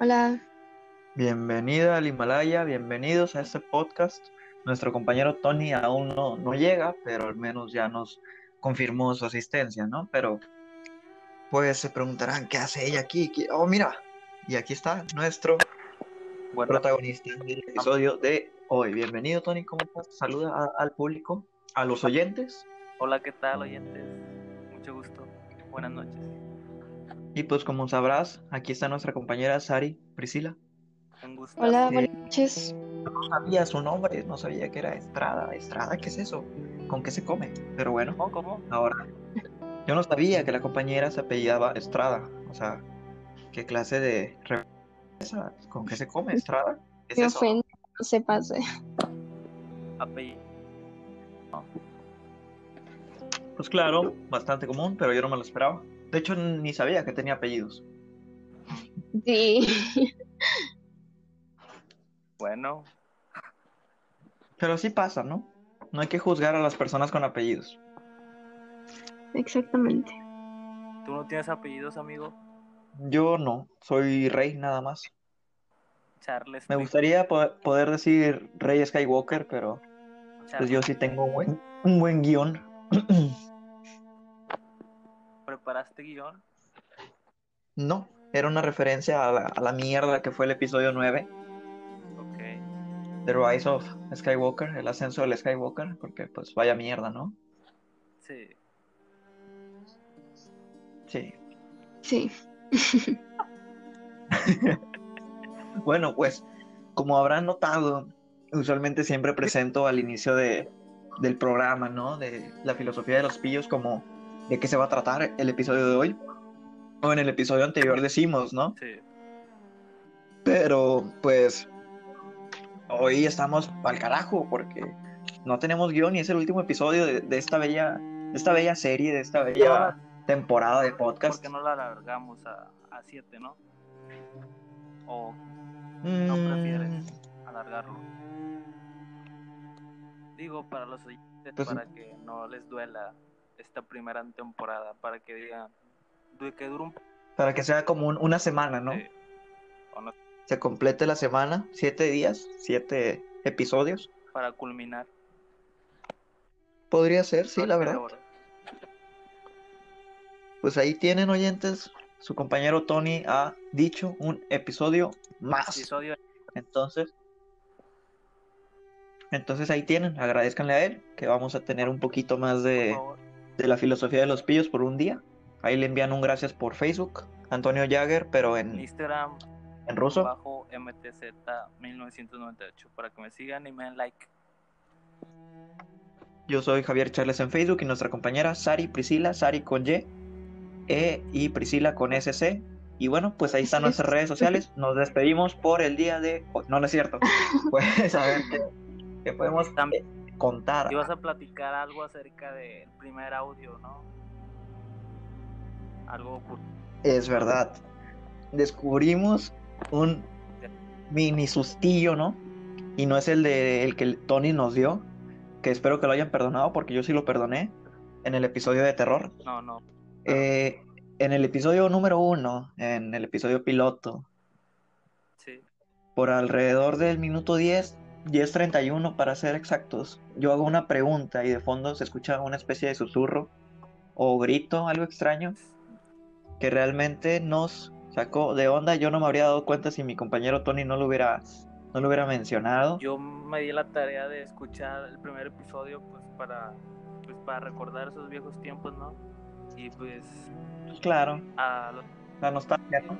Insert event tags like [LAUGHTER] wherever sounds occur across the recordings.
Hola, Bienvenida al Himalaya, bienvenidos a este podcast. Nuestro compañero Tony aún no, no llega, pero al menos ya nos confirmó su asistencia, ¿no? Pero pues se preguntarán, ¿qué hace ella aquí? ¿Qué- Oh, mira, y aquí está nuestro Bueno, protagonista del episodio de hoy. Bienvenido, Tony, ¿cómo estás? Saluda a- al público, a los oyentes. hola, ¿qué tal, oyentes? Mucho gusto. Buenas noches. Y pues como sabrás, aquí está nuestra compañera Sari Priscila. Hola, Sí. buenas noches. No sabía su nombre, no sabía que era Estrada. Estrada, ¿qué es eso? ¿Con qué se come? Pero bueno. ¿Cómo? ¿Cómo? Ahora, yo no sabía que la compañera se apellidaba Estrada. O sea, ¿qué clase de? ¿Con qué se come Estrada? ¿Qué es Me eso? ofende, no se pase. Apellido. Pues claro, bastante común, pero yo no me lo esperaba. De hecho, ni sabía que tenía apellidos. Sí, Bueno, Pero así pasa, ¿no? No hay que juzgar a las personas con apellidos. exactamente. ¿tú no tienes apellidos, amigo? Yo no, soy rey nada más. Charles. Me gustaría po- poder decir Rey Skywalker, pero pues yo sí tengo un buen, un buen guion. [CLEARS THROAT] ¿Preparaste guion? No, era una referencia a la, a la mierda que fue el episodio 9. Ok. The Rise of Skywalker, el ascenso del Skywalker, porque pues vaya mierda, ¿no? Sí. Sí. Sí, [LAUGHS] Bueno, pues como habrán notado, usualmente siempre presento al inicio de, del programa, ¿no? De la filosofía de los pillos, como de qué se va a tratar el episodio de hoy. O en el episodio anterior decimos, ¿no? Sí. Pero pues hoy estamos al carajo porque no tenemos guion y es el último episodio de, de esta bella, de esta bella serie, de esta bella temporada de ¿Por podcast. qué no la alargamos a, a siete, no? ¿O no prefieres Mm, alargarlo? Digo, para los oyentes, Pues- para que no les duela esta primera temporada, para que digan du- que dure un para que sea como un- una semana, ¿no? Sí. O no, Se complete la semana, siete días, siete episodios. para culminar. Podría ser, sí, la verdad. horas. Pues ahí tienen oyentes. Su compañero Tony ha dicho un episodio más. Episodio Entonces, entonces ahí tienen, agradezcanle a él, que vamos a tener un poquito más de. De la filosofía de los pillos por un día. Ahí le envían un gracias por Facebook, Antonio Jagger, pero en, Instagram en ruso. bajo MTZ 1998 para que me sigan y me den like. Yo soy Javier Charles en Facebook y nuestra compañera Sari Priscila, Sari con Y, E y Priscila con SC. Y bueno, pues ahí están nuestras es. redes sociales. Nos despedimos por el día de hoy. No, no es cierto. [LAUGHS] Pues a ver qué, podemos También contar. ibas a platicar algo acerca del primer audio, ¿no? Algo ocurrió. Es verdad. Descubrimos un mini sustillo, ¿no? Y no es el de el que Tony nos dio, que espero que lo hayan perdonado porque yo sí lo perdoné en el episodio de terror. No, no. Eh, en el episodio número uno, en el episodio piloto, Sí. por alrededor del minuto 10, 10.31 para ser exactos, yo hago una pregunta y de fondo se escucha una especie de susurro o grito, algo extraño, que realmente nos sacó de onda. Yo no me habría dado cuenta si mi compañero Tony no lo hubiera, no lo hubiera mencionado. Yo me di la tarea de escuchar el primer episodio pues para pues para recordar esos viejos tiempos, ¿no? Y pues claro, a lo- la nostalgia, ¿no?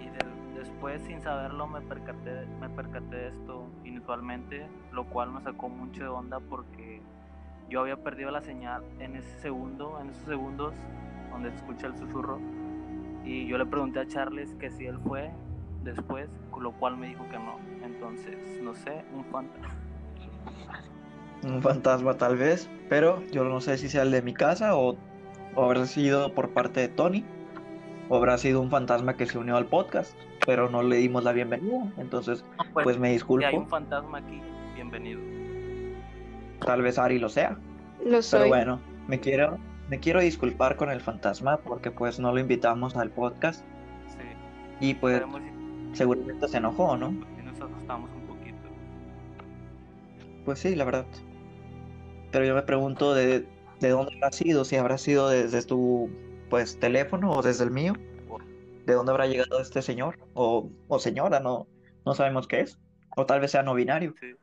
y después sin saberlo me percaté me percaté de esto lo cual me sacó mucho de onda porque yo había perdido la señal en ese segundo, en esos segundos donde se escucha el susurro y yo le pregunté a Charles que si él fue después, lo cual me dijo que no. Entonces, no sé, un fantasma. Un fantasma tal vez, pero yo no sé si sea el de mi casa o, o habrá sido por parte de Tony, o habrá sido un fantasma que se unió al podcast, pero no le dimos la bienvenida, entonces Pues, pues me si hay disculpo, un fantasma aquí, bienvenido. tal vez Ari lo sea, lo pero soy. bueno, me quiero, me quiero disculpar con el fantasma porque pues no lo invitamos al podcast Sí. y pues seguramente se enojó, ¿no? Y nos asustamos un poquito. Pues sí, la verdad. Pero yo me pregunto de, de dónde habrá sido, si habrá sido desde tu pues teléfono o desde el mío. ¿De dónde habrá llegado este señor? O, o señora, no, no sabemos qué es. O tal vez sea no binario. Sí.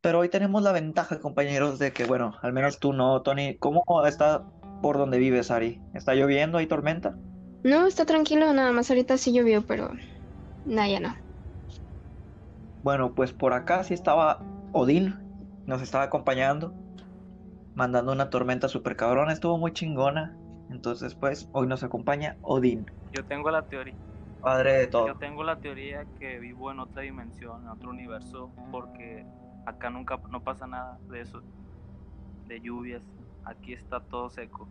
Pero hoy tenemos la ventaja, compañeros, de que, bueno, al menos tú no, Tony. ¿Cómo está por donde vives, Ari? ¿Está lloviendo? ¿Hay tormenta? No, está tranquilo, nada más ahorita sí llovió, pero nada, ya no. Bueno, pues por acá sí estaba Odín, nos estaba acompañando, mandando una tormenta super cabrona, estuvo muy chingona. Entonces, pues, hoy nos acompaña Odín, Yo tengo la teoría. padre de todo. Yo tengo la teoría que vivo en otra dimensión, en otro universo, porque acá nunca no pasa nada de eso, de lluvias. Aquí está todo seco.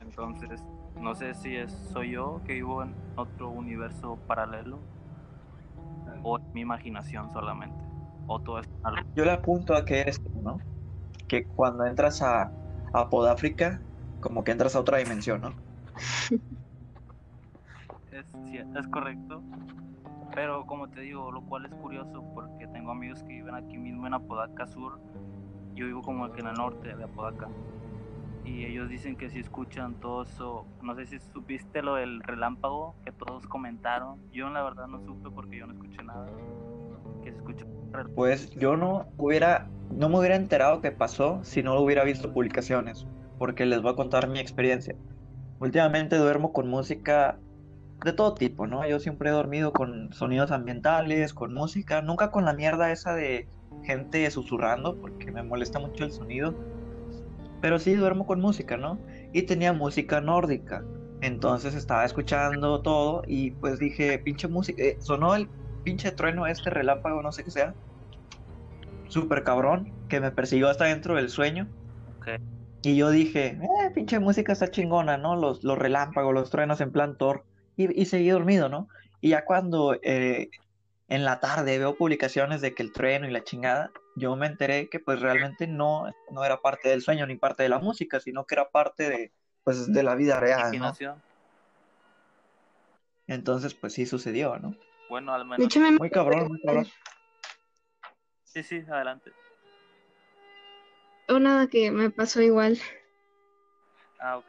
Entonces, no sé si es soy yo que vivo en otro universo paralelo o mi imaginación solamente. O todo es. Yo le apunto a que eres tú, ¿no? Que cuando entras a, a Podáfrica, como que entras a otra dimensión, ¿no? Es, es correcto. Pero como te digo, lo cual es curioso porque tengo amigos que viven aquí mismo en Apodaca Sur. Yo vivo como que en el norte de Apodaca. Y ellos dicen que si escuchan todo eso, no sé si supiste lo del relámpago que todos comentaron. Yo la verdad no supe porque yo no escuché nada. Que se escuchó. Pues yo no hubiera, no me hubiera enterado que pasó si no hubiera visto publicaciones, porque les voy a contar mi experiencia. Últimamente duermo con música de todo tipo, ¿no? Yo siempre he dormido con sonidos ambientales, con música, nunca con la mierda esa de gente susurrando, porque me molesta mucho el sonido. Pero sí duermo con música, ¿no? Y tenía música nórdica. Entonces estaba escuchando todo y pues dije, pinche música, eh, sonó el pinche trueno este relámpago, no sé qué sea. Súper cabrón, que me persiguió hasta dentro del sueño. Ok. Y yo dije, eh, pinche música está chingona, ¿no? Los, los relámpagos, los truenos en plan Thor. Y, y seguí dormido, ¿no? Y ya cuando eh, en la tarde veo publicaciones de que el trueno y la chingada, yo me enteré que pues realmente no, no era parte del sueño ni parte de la música, sino que era parte de, pues, de la vida real, ¿no? Entonces, pues sí sucedió, ¿no? Bueno, al menos. hecho, me Muy cabrón, muy cabrón. Sí, sí, adelante. una que me pasó igual. Ah, ok.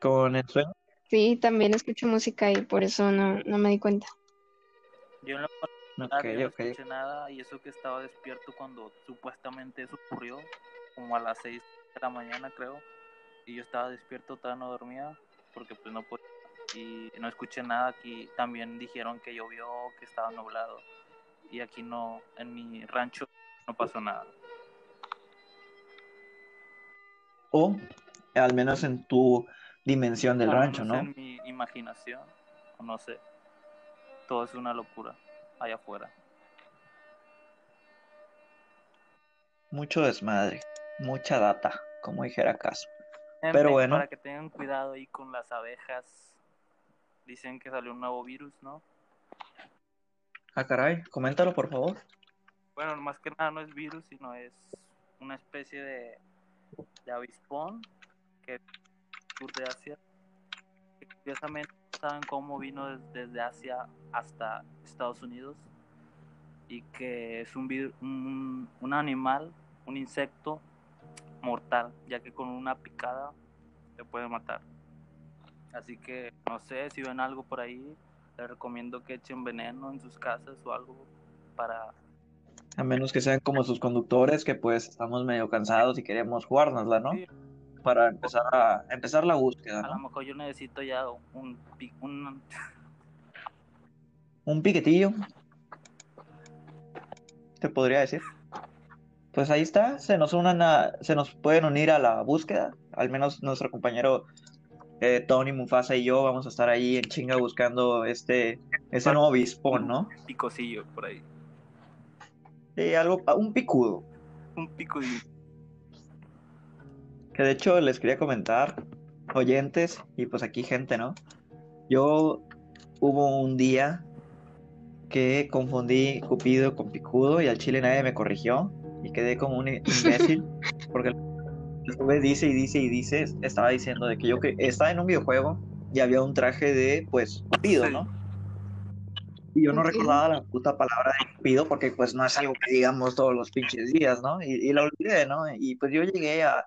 Con el sueño. Sí, también escucho música y por eso no, no me di cuenta. Yo en lo Ok, particular, yo no ok. escuché nada y eso que estaba despierto cuando supuestamente eso ocurrió, como a las 6 de la mañana creo, y yo estaba despierto, todavía no dormía, porque pues no podía, y no escuché nada aquí, también dijeron que llovió, que estaba nublado, y aquí no, en mi rancho no pasó nada. O al menos en tu dimensión del Al rancho, menos ¿no? En mi imaginación, no sé, todo es una locura allá afuera. Mucho desmadre, mucha data, como dijera Caso. Pero bueno. Para que tengan cuidado ahí con las abejas. Dicen que salió un nuevo virus, ¿no? Ah, caray, coméntalo por favor. Bueno, más que nada no es virus, sino es una especie de, de avispón que sur de Asia. Que curiosamente no saben cómo vino des- desde Asia hasta Estados Unidos. Y que es un, vir- un, un animal, un insecto mortal, ya que con una picada te puede matar. Así que no sé si ven algo por ahí, les recomiendo que echen veneno en sus casas o algo para A menos que sean como sus conductores, que pues estamos medio cansados y queremos jugárnosla, ¿no? Sí. Para empezar a empezar la búsqueda, A lo mejor yo necesito ya un, un Un piquetillo, te podría decir. Pues ahí está, se nos unan a- se nos pueden unir a la búsqueda. Al menos nuestro compañero eh, Tony Mufasa y yo vamos a estar ahí en chinga buscando este ese nuevo bispón, ¿no? picocillo por ahí. Sí, algo, un picudo. Un picudillo. Que de hecho les quería comentar, oyentes y pues aquí gente, ¿no? Yo hubo un día que confundí Cupido con Picudo y al chile nadie me corrigió y quedé como un imbécil porque estuve dice y dice y dice, estaba diciendo de que yo que estaba en un videojuego y había un traje de pues Cupido, Sí. ¿no? Y yo no recordaba la puta palabra de Cupido porque pues no es algo que digamos todos los pinches días, ¿no? Y, y la olvidé, ¿no? Y pues yo llegué a,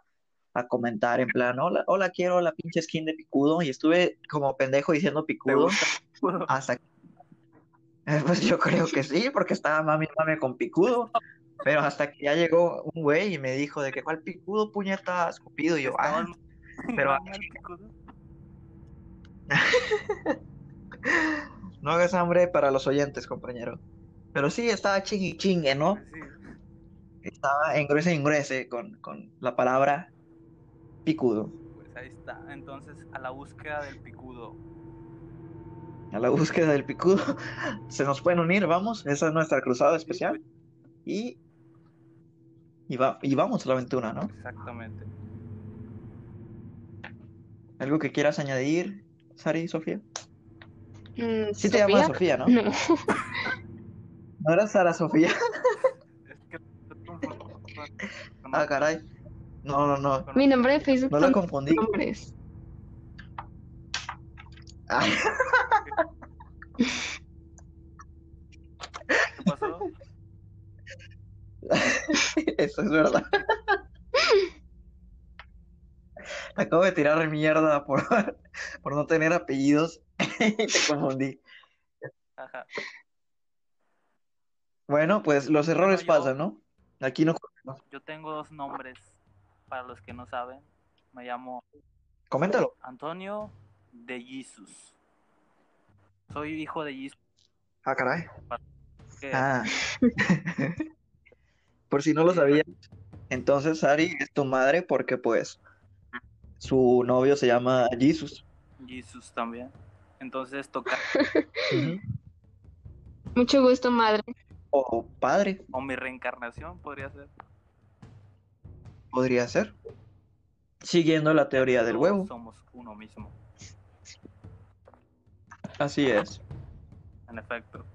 a comentar en plan, hola, hola, quiero la pinche skin de picudo y estuve como pendejo diciendo ¿Te picudo hasta [LAUGHS] pues yo creo que sí, porque estaba mami mami con picudo, pero hasta que ya llegó un güey y me dijo de que cuál picudo puñetas Cupido y yo, ah, pero- [LAUGHS] [LAUGHS] no hagas hambre para los oyentes, compañero. Pero sí, estaba chingue chingue, ¿no? Sí. Estaba engruese engruese con, con la palabra picudo. Pues ahí está. Entonces, a la búsqueda del picudo. A la búsqueda del picudo. [LAUGHS] Se nos pueden unir, vamos. Esa es nuestra cruzada especial. Y, y, va, y vamos a la aventura, ¿no? Exactamente. ¿Algo que quieras añadir, Sari y Sofía? Mm, Sí te llamas ¿Sofía? ¿no? No. ¿No era Sara Sofía? [LAUGHS] Es que [LAUGHS] Ah, caray. No, no, no. Mi nombre de Facebook No la confundí. nombres. [LAUGHS] Ay, ¿Qué pasó? [LAUGHS] eso es verdad. Acabo de tirar mierda por, [LAUGHS] por no tener apellidos [LAUGHS] y te confundí. Ajá. Bueno, pues los errores yo- pasan, ¿no? Aquí no. Yo tengo dos nombres para los que no saben. Me llamo Coméntalo. Antonio de Jesus. Soy hijo de Jesus. Ah, caray. que Ah. Por si no lo sabías, entonces Sari es tu madre porque pues su novio se llama Jesus. Jesus también. Entonces toca [LAUGHS] Mucho gusto, madre. O padre, o mi reencarnación podría ser. podría ser. Siguiendo la teoría del huevo. Somos uno mismo, Así es. en efecto.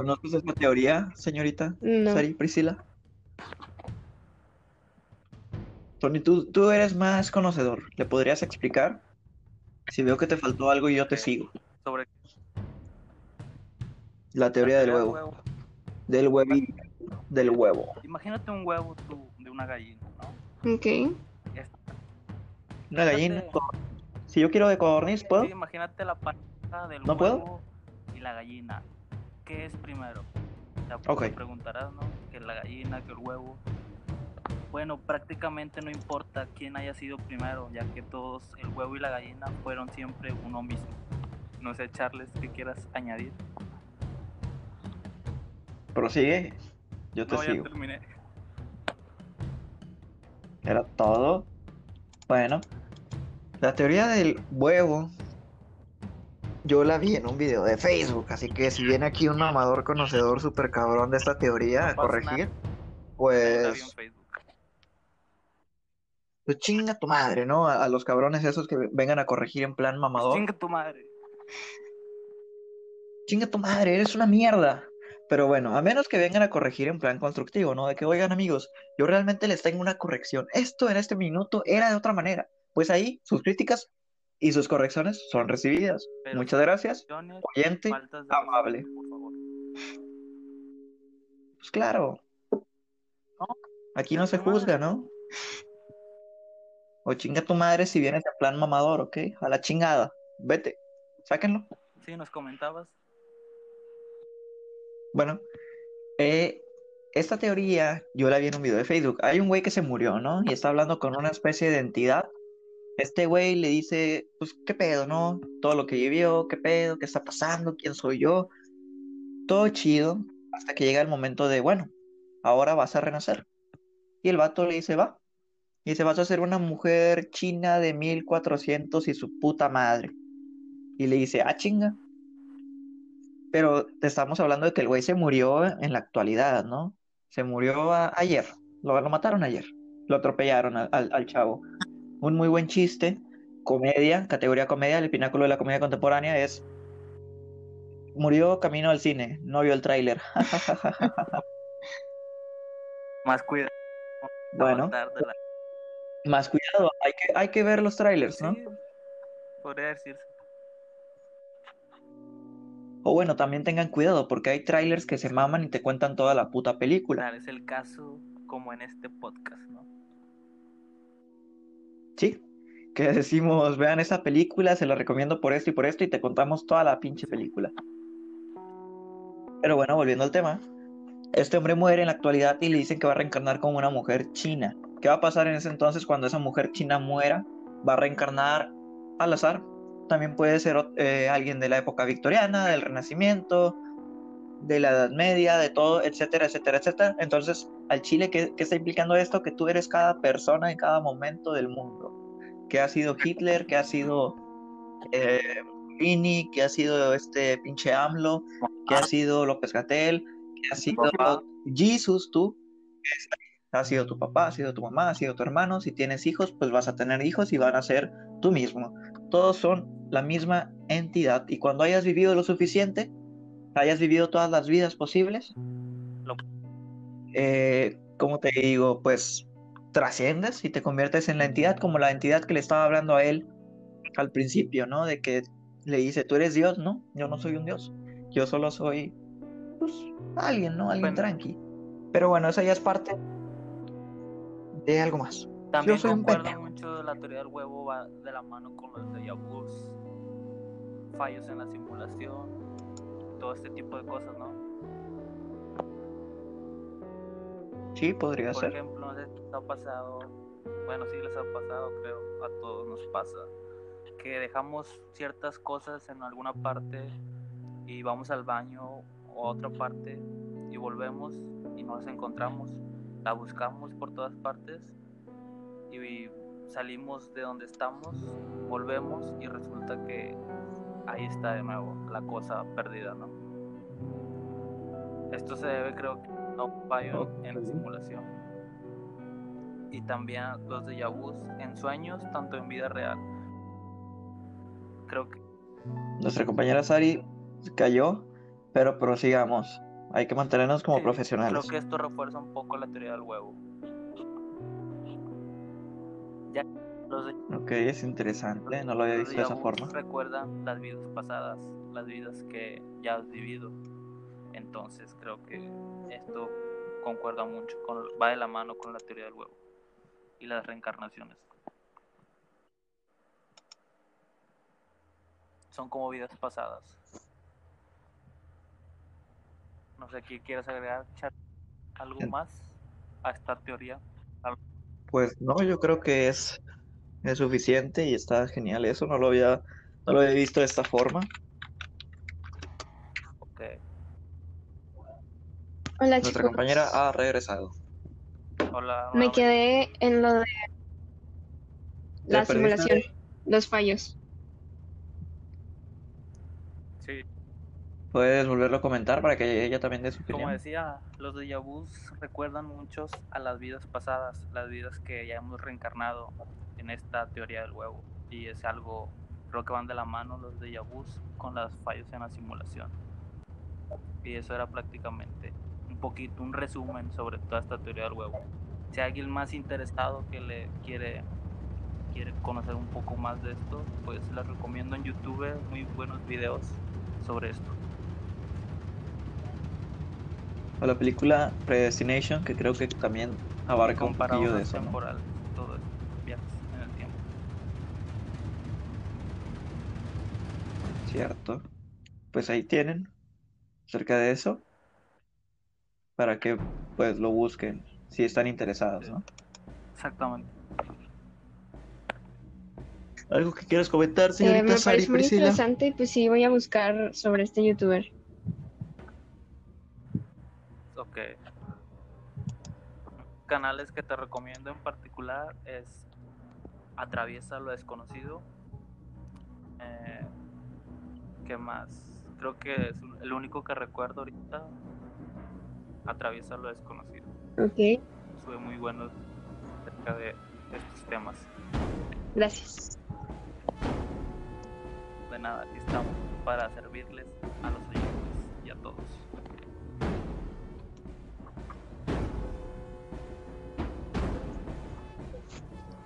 ¿Conoces esta teoría, señorita No. Sari Priscila? Tony, tú, tú eres más conocedor. ¿Le podrías explicar? Si veo que te faltó algo y yo te sigo. Sobre La teoría la del teoría huevo. Del huevo. Del huevo. Imagínate un huevo tú de una gallina, ¿no? Ok. Una gallina. Imagínate- Si yo quiero de codorniz, ¿puedo? sí, imagínate la pareja del ¿No puedo? huevo y la gallina. ¿Qué es primero? Ok. te preguntarás, ¿no? Que la gallina, que el huevo. Bueno, prácticamente no importa quién haya sido primero, ya que todos, el huevo y la gallina, fueron siempre uno mismo. No sé, Charles, ¿qué quieras añadir? Prosigue. Yo te No, ya sigo. terminé. Era todo. Bueno, la teoría del huevo, yo la vi en un video de Facebook, así que si viene aquí un mamador conocedor súper cabrón de esta teoría a corregir, pues, Facebook. pues chinga tu madre, ¿no? A, a los cabrones esos que vengan a corregir en plan mamador. Chinga tu madre. Chinga tu madre, eres una mierda. Pero bueno, a menos que vengan a corregir en plan constructivo, ¿no? De que, oigan amigos, yo realmente les tengo una corrección. Esto en este minuto era de otra manera. Pues ahí sus críticas y sus correcciones son recibidas. Pero Muchas gracias, oyente. amable. respeto, por favor. Pues claro. Aquí no se juzga, ¿no? O chinga tu madre si vienes en plan mamador, ¿ok? A la chingada. Vete. Sáquenlo. Sí, nos comentabas. Bueno, eh, esta teoría yo la vi en un video de Facebook. Hay un güey que se murió, ¿no? Y está hablando con una especie de entidad. Este güey le dice, pues, ¿qué pedo, no? Todo lo que vivió, ¿qué pedo? ¿Qué está pasando? ¿Quién soy yo? Todo chido, hasta que llega el momento de, bueno, ahora vas a renacer. Y el vato le dice, va. Y dice, vas a ser una mujer china de 1400 y su puta madre. Y le dice, ah, chinga. Pero te estamos hablando de que el güey se murió en la actualidad, ¿no? Se murió ayer. Lo, mataron ayer. Lo atropellaron al chavo. Un muy buen chiste. Comedia, categoría comedia, el pináculo de la comedia contemporánea es. Murió camino al cine, no vio el tráiler. [LAUGHS] Más cuidado. Bueno, la- más cuidado, hay que, hay que ver los trailers, ¿no? Sí, podría decirse. O bueno, también tengan cuidado porque hay trailers que se maman y te cuentan toda la puta película. Claro, es el caso como en este podcast, ¿no? Sí, que decimos, vean esa película, se la recomiendo por esto y por esto y te contamos toda la pinche película. Pero bueno, volviendo al tema, este hombre muere en la actualidad y le dicen que va a reencarnar como una mujer china. ¿Qué va a pasar en ese entonces cuando esa mujer china muera? Va a reencarnar al azar. También puede ser eh, alguien de la época victoriana, del Renacimiento, de la Edad Media, de todo, etcétera, etcétera, etcétera. Entonces, al Chile, ¿qué, qué está implicando esto? Que tú eres cada persona en cada momento del mundo. Que ha sido Hitler, que ha sido eh, Vini, que ha sido este pinche AMLO, que ha sido López Gatel, que ha sido Jesus, tú. Ha sido tu papá, ha sido tu mamá, ha sido tu hermano. Si tienes hijos, pues vas a tener hijos y van a ser tú mismo. Todos son la misma entidad. Y cuando hayas vivido lo suficiente, hayas vivido todas las vidas posibles, eh, como te digo, pues trasciendes y te conviertes en la entidad, como la entidad que le estaba hablando a él al principio, ¿no? De que le dice, tú eres Dios, ¿no? Yo no soy un Dios. Yo solo soy, pues, alguien, ¿no? Alguien tranqui. Pero bueno, esa ya es parte de algo más. También Yo concuerdo mucho de la teoría del huevo, va de la mano con los de vus, fallos en la simulación, todo este tipo de cosas, ¿no? Sí, podría ser. Por ejemplo, no sé si ha pasado, bueno, sí les ha pasado, creo, a todos nos pasa, que dejamos ciertas cosas en alguna parte y vamos al baño o a otra parte y volvemos y no las encontramos, la buscamos por todas partes y salimos de donde estamos, volvemos y resulta que ahí está de nuevo la cosa perdida, ¿no? Esto se debe creo que un fallo en la simulación y también los de Yabus en sueños, tanto en vida real. Creo que nuestra compañera Sari cayó, pero prosigamos. Hay que mantenernos como profesionales. Creo que esto refuerza un poco la teoría del huevo. ok, es interesante, no lo había visto de esa forma. Recuerdan las vidas pasadas, las vidas que ya has vivido. Entonces creo que esto concuerda mucho, con, va de la mano con la teoría del huevo y las reencarnaciones. Son como vidas pasadas. No sé, ¿qué quieres agregar, ¿Algo más a esta teoría? Pues no, yo creo que es, es suficiente y está genial eso, no lo había, no lo había visto de esta forma. Ok. Hola, Nuestra compañera ha regresado. Hola. Me quedé en lo de la simulación, los fallos. Sí. ¿Puedes volverlo a comentar para que ella también dé su opinión? Como decía, los de recuerdan muchos a las vidas pasadas, las vidas que ya hemos reencarnado en esta teoría del huevo. Y es algo, creo que van de la mano los de Yabus con los fallos en la simulación. Y eso era prácticamente poquito, un resumen sobre toda esta teoría del huevo. Si hay alguien más interesado que le quiere quiere conocer un poco más de esto, pues les recomiendo en YouTube muy buenos videos sobre esto o la película Predestination, que creo que también abarca un poquillo de eso. Temporal, todo viajes en el tiempo. Cierto. Pues ahí tienen, cerca de eso, para que pues lo busquen si están interesados, ¿no? Exactamente. ¿Algo que quieras comentar, señorita eh, me parece muy interesante, pues sí, voy a buscar sobre este youtuber. canales que te recomiendo en particular es Atraviesa lo desconocido. Eh, ¿Qué más? Creo que es el único que recuerdo ahorita. Atraviesa lo desconocido. Ok. Sube muy buenos acerca de estos temas. Gracias. De nada, aquí estamos para servirles a los oyentes y a todos.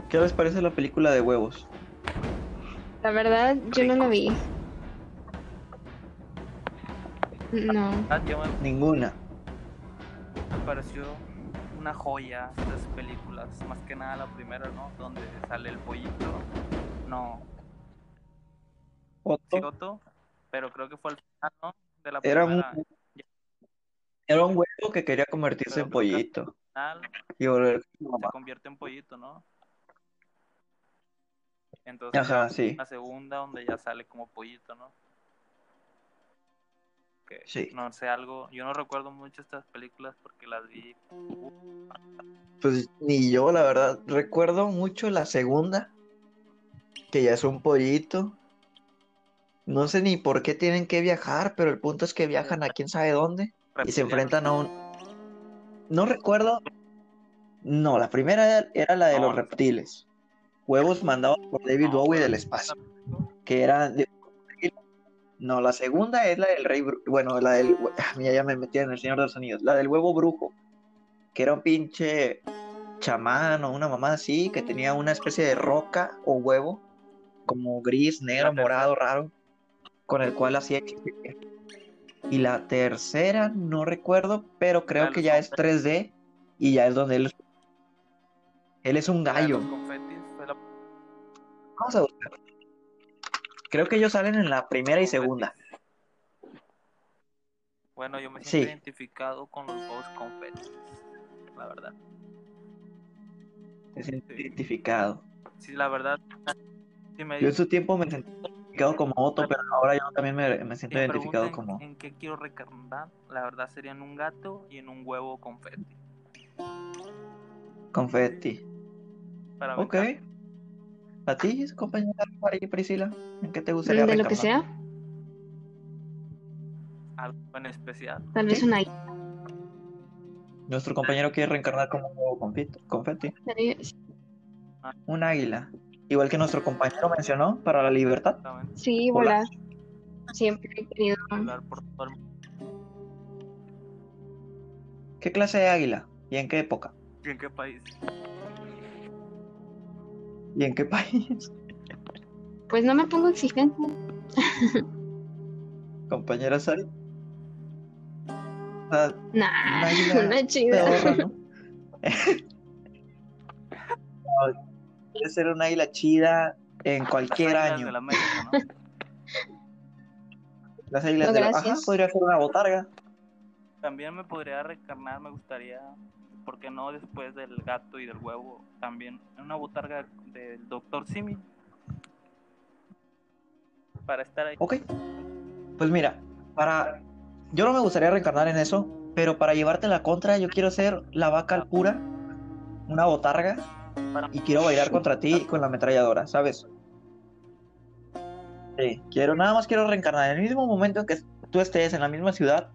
¿Qué les parece la película de huevos? La verdad, yo no la vi. No. Ah, yo me, Ninguna. Pareció una joya estas películas. Más que nada la primera, ¿no? Donde sale el pollito. No, Otto sí, Otto, pero creo que fue el final, ¿no? De la era un, primera. era un huevo que quería convertirse Pero en pollito final y volver se convierte en pollito, ¿no? Entonces Ajá, sí. la segunda donde ya sale como pollito, ¿no? Que, Sí. No sé, algo, yo no recuerdo mucho estas películas porque las vi Pues ni yo, la verdad. Recuerdo mucho la segunda, que ya es un pollito. No sé ni por qué tienen que viajar, pero el punto es que viajan a quién sabe dónde y se enfrentan a un... No recuerdo. No, la primera era la de No. los reptiles. Huevos mandados por David Bowie del espacio, que era de... No, la segunda es la del rey, bueno, la del, ah, mira, ya me metí en el Señor de los Anillos, la del huevo brujo, que era un pinche chamán o una mamá así, que tenía una especie de roca o huevo, como gris, negro, morado, raro, con el cual hacía hechicería. Y la tercera, no recuerdo, pero creo de que ya es 3D y ya es donde él, él es un de gallo. Vamos a buscar. Creo que ellos salen en la primera y segunda. Bueno, yo me siento Sí. identificado con los dos confetis, la verdad. Es identificado. Sí, la verdad. Me, Yo en su tiempo me sentí identificado como Otto, pero ahora yo también me, me si siento me identificado como en qué quiero recarnar, la verdad sería en un gato y en un huevo confeti. confetti. Para Ok. aventar. ¿A ti, compañera María Priscila? ¿En qué te gustaría De lo que sea, Algo en especial. tal vez una Nuestro compañero quiere reencarnar como un nuevo confetti. Un águila. Igual que nuestro compañero mencionó, para la libertad. Sí, Volar. volar. Siempre he querido. Volar por todo el mundo. ¿Qué clase de águila? ¿Y en qué época? ¿Y en qué país? ¿Y en qué país? [LAUGHS] Pues no me pongo exigente. Compañera Sari. Ah, Nah, [LAUGHS] una chida. ¿no? [LAUGHS] Quiere ser una águila chida en cualquier Las año. de la América, ¿no? Las No, de la... Ajá, podría ser una botarga. También me podría reencarnar, me gustaría, ¿por qué no después del gato y del huevo? También una botarga del Doctor Simi. Para estar ahí. Ok. Pues mira, para. Yo no me gustaría reencarnar en eso, pero para llevarte la contra, yo quiero ser la vaca al pura, una botarga, y quiero bailar contra ti con la ametralladora, ¿sabes? Sí, quiero, nada más quiero reencarnar. En el mismo momento en que tú estés en la misma ciudad,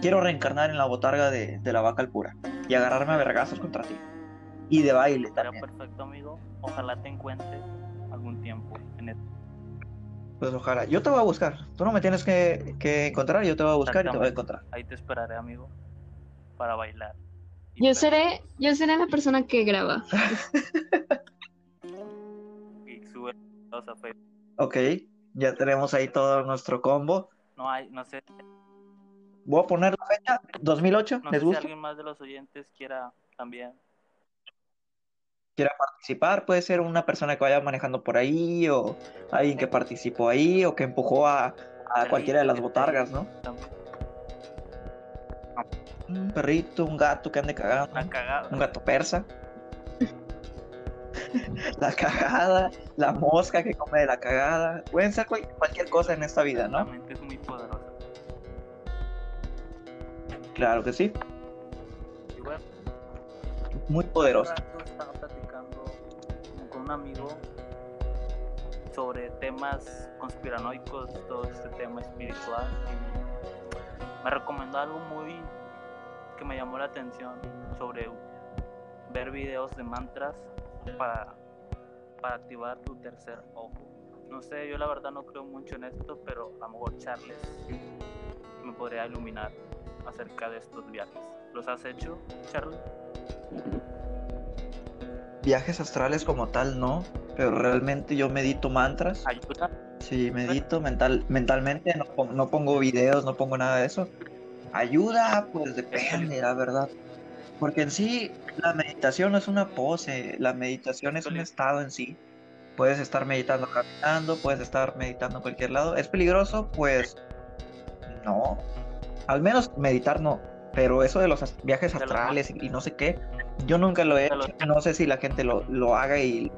quiero reencarnar en la botarga de, de la vaca al pura y agarrarme a vergazos contra ti. Y de baile Estaría también. perfecto, amigo. Ojalá te encuentre algún tiempo en el... Pues ojalá. Yo te voy a buscar. Tú no me tienes que, que encontrar, yo te voy a buscar y te voy a encontrar. Ahí te esperaré, amigo, para bailar. Yo seré, yo seré la persona que graba. [LAUGHS] Y sube videos a Facebook. Ok, ya tenemos ahí todo nuestro combo. No hay, no sé, Voy a poner la fecha, 2008, no sé ¿les si gusta? alguien más de los oyentes quiera también. Quiera participar, puede ser una persona que vaya manejando por ahí, o alguien que participó ahí, o que empujó a, a cualquiera de las botargas, ¿no? Un perrito, un gato que ande cagando, Una cagada. un gato persa. [LAUGHS] la cagada, la mosca que come de la cagada. Pueden ser cual- cualquier cosa en esta vida, ¿no? es muy poderosa. Claro que sí, Y bueno, muy poderosa. estaba platicando con un amigo sobre temas conspiranoicos, todo este tema espiritual. Y me recomendó algo muy que me llamó la atención sobre ver videos de mantras para, para activar tu tercer ojo. No sé, yo la verdad no creo mucho en esto, pero a lo mejor Charles me podría iluminar acerca de estos viajes. ¿Los has hecho, Charles? Viajes astrales como tal, no, pero realmente yo medito mantras. ¿Ayuda? Sí, medito mental, mentalmente, no, no pongo videos, no pongo nada de eso. Ayuda, pues depende, la verdad. Porque en sí, la meditación no es una pose, la meditación es un estado en sí. Puedes estar meditando caminando, puedes estar meditando en cualquier lado. ¿Es peligroso? Pues no. Al menos meditar no. Pero eso de los viajes astrales y no sé qué, yo nunca lo he hecho. No sé si la gente lo, lo haga y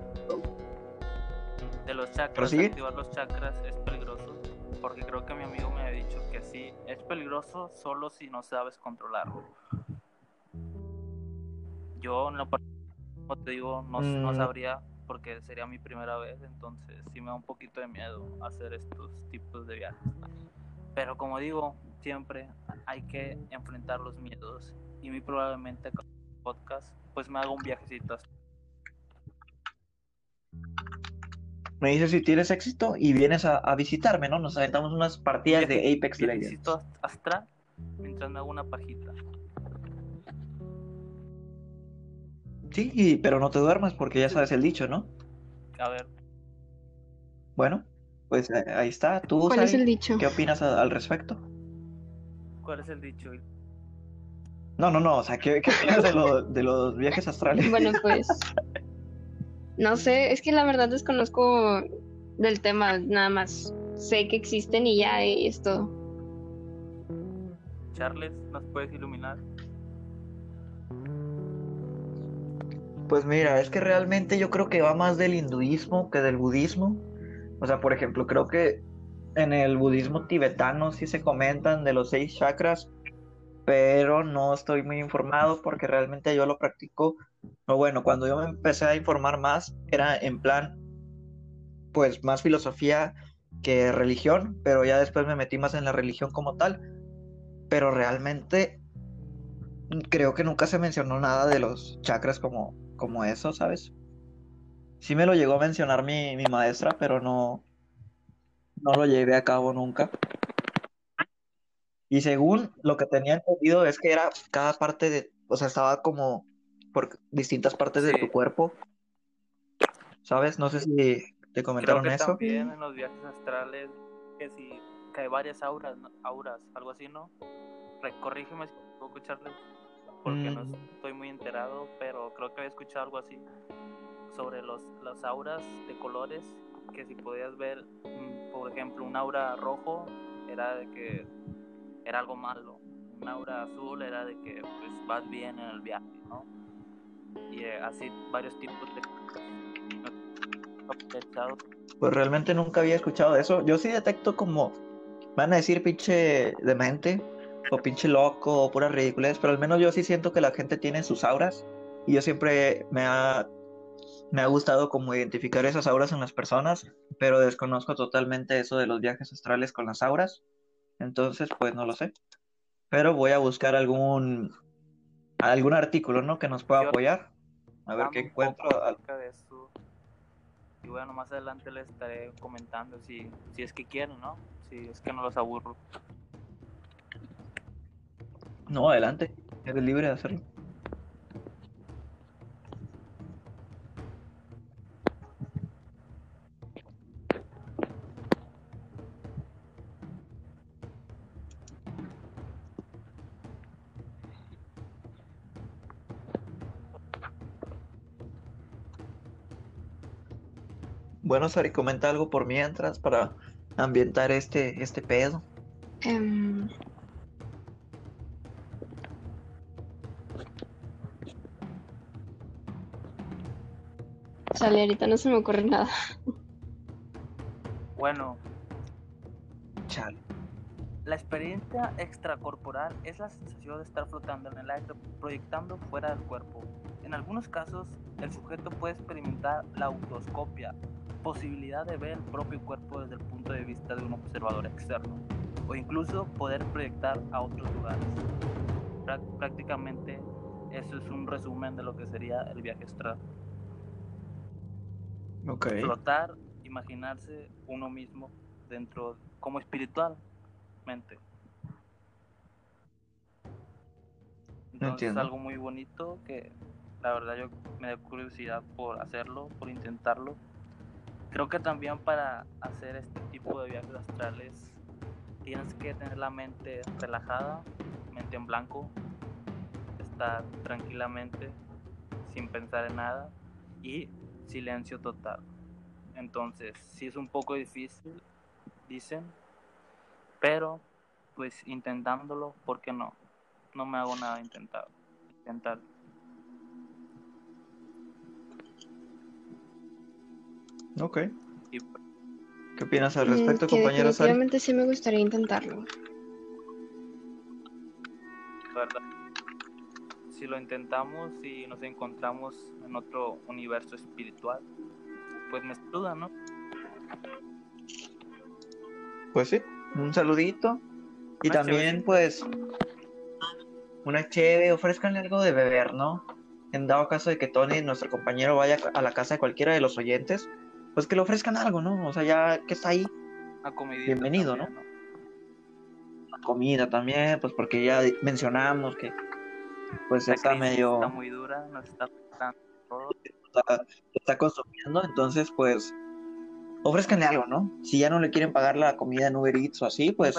De los chakras, ¿Prosigue? activar los chakras es peligroso. Porque creo que mi amigo me había dicho que sí, es peligroso solo si no sabes controlarlo. Yo, en lo como te digo, no, no Mm. sabría porque sería mi primera vez, entonces sí me da un poquito de miedo hacer estos tipos de viajes. Pero como digo, siempre hay que enfrentar los miedos y muy probablemente con el podcast pues me haga un viajecito así. me dices si tienes éxito y vienes a, a visitarme, ¿no? Nos aventamos unas partidas de Apex Legends. viajecito astral mientras me hago una pajita. Sí, pero no te duermas porque ya sabes el dicho, ¿no? A ver, Bueno, pues eh, ahí está. ¿Tú, ¿Cuál es el dicho? qué opinas al respecto? ¿Cuál es el dicho? No, no, no, o sea, ¿qué, qué [LAUGHS] opinas de, lo- de los viajes astrales? Bueno, [LAUGHS] pues. No sé, es que la verdad desconozco del tema, nada más. Sé que existen y ya y es todo. Charles, ¿nos puedes iluminar? Pues mira, es que realmente yo creo que va más del hinduismo que del budismo. O sea, por ejemplo, creo que en el budismo tibetano sí se comentan de los seis chakras, pero no estoy muy informado porque realmente yo lo practico. O bueno, cuando yo me empecé a informar más, era en plan, pues más filosofía que religión, pero ya después me metí más en la religión como tal. Pero realmente creo que nunca se mencionó nada de los chakras como, como eso, ¿sabes? Sí me lo llegó a mencionar mi, mi maestra, pero no, no lo llevé a cabo nunca. Y según lo que tenía entendido es que era cada parte de, o sea, estaba como por distintas partes de tu cuerpo, ¿sabes? No sé si te Creo comentaron que eso. también en los viajes astrales que si que hay varias auras, ¿no? auras, algo así, ¿no? Corrígeme si equivoco, Charles, porque no Mm. estoy muy enterado, pero creo que había escuchado algo así sobre los las auras de colores que si podías ver, mm, por ejemplo, un aura rojo era de que era algo malo, un aura azul era de que pues vas bien en el viaje, ¿no? Y eh, así varios tipos de Pues realmente nunca había escuchado eso. Yo sí detecto como, van a decir pinche demente o pinche loco o puras ridiculez, pero al menos yo sí siento que la gente tiene sus auras y yo siempre me ha, me ha gustado como identificar esas auras en las personas, pero desconozco totalmente eso de los viajes astrales con las auras. Entonces, pues no lo sé. Pero voy a buscar algún algún artículo, ¿no? que nos pueda apoyar. A ver qué encuentro. de eso. Y bueno, más adelante les estaré comentando si, si es que quieren, ¿no? Si es que no los aburro. No, adelante. Eres libre de hacerlo. Bueno, Sari, comenta algo por mientras para ambientar este, este pedo. Sale, ahorita no se me ocurre nada. Bueno, Chale. la experiencia extracorporal es la sensación de estar flotando en el aire, proyectando fuera del cuerpo. En algunos casos, el sujeto puede experimentar la autoscopia, posibilidad de ver el propio cuerpo desde el punto de vista de un observador externo, o incluso poder proyectar a otros lugares. Prá- Prácticamente, eso es un resumen de lo que sería el viaje astral. Ok. Flotar, imaginarse uno mismo dentro, como espiritualmente. Entonces Entiendo. es algo muy bonito que la verdad yo me da curiosidad por hacerlo, por intentarlo. Creo que también para hacer este tipo de viajes astrales tienes que tener la mente relajada, mente en blanco, estar tranquilamente, sin pensar en nada y silencio total. Entonces, sí es un poco difícil, dicen, pero pues intentándolo, ¿por qué no? No me hago nada intentar. intentar. Ok. Y ¿Qué opinas al Mm, respecto, que compañero Sari? definitivamente sí me gustaría intentarlo. la verdad, si lo intentamos y nos encontramos en otro universo espiritual, pues me saluda, ¿no? Pues sí, un saludito. Y Una también, pues, una cheve, ofrezcanle algo de beber, ¿no? En dado caso de que Tony, nuestro compañero, vaya a la casa de cualquiera de los oyentes, pues que le ofrezcan algo, ¿no? O sea, ya que está ahí, Una Bienvenido, también, comida también, pues porque ya mencionamos que, pues, La está medio, está muy dura, nos está afectando todo. está, está consumiendo, entonces, pues, ofrezcanle algo, ¿no? Si ya no le quieren pagar la comida en Uber Eats o así, pues,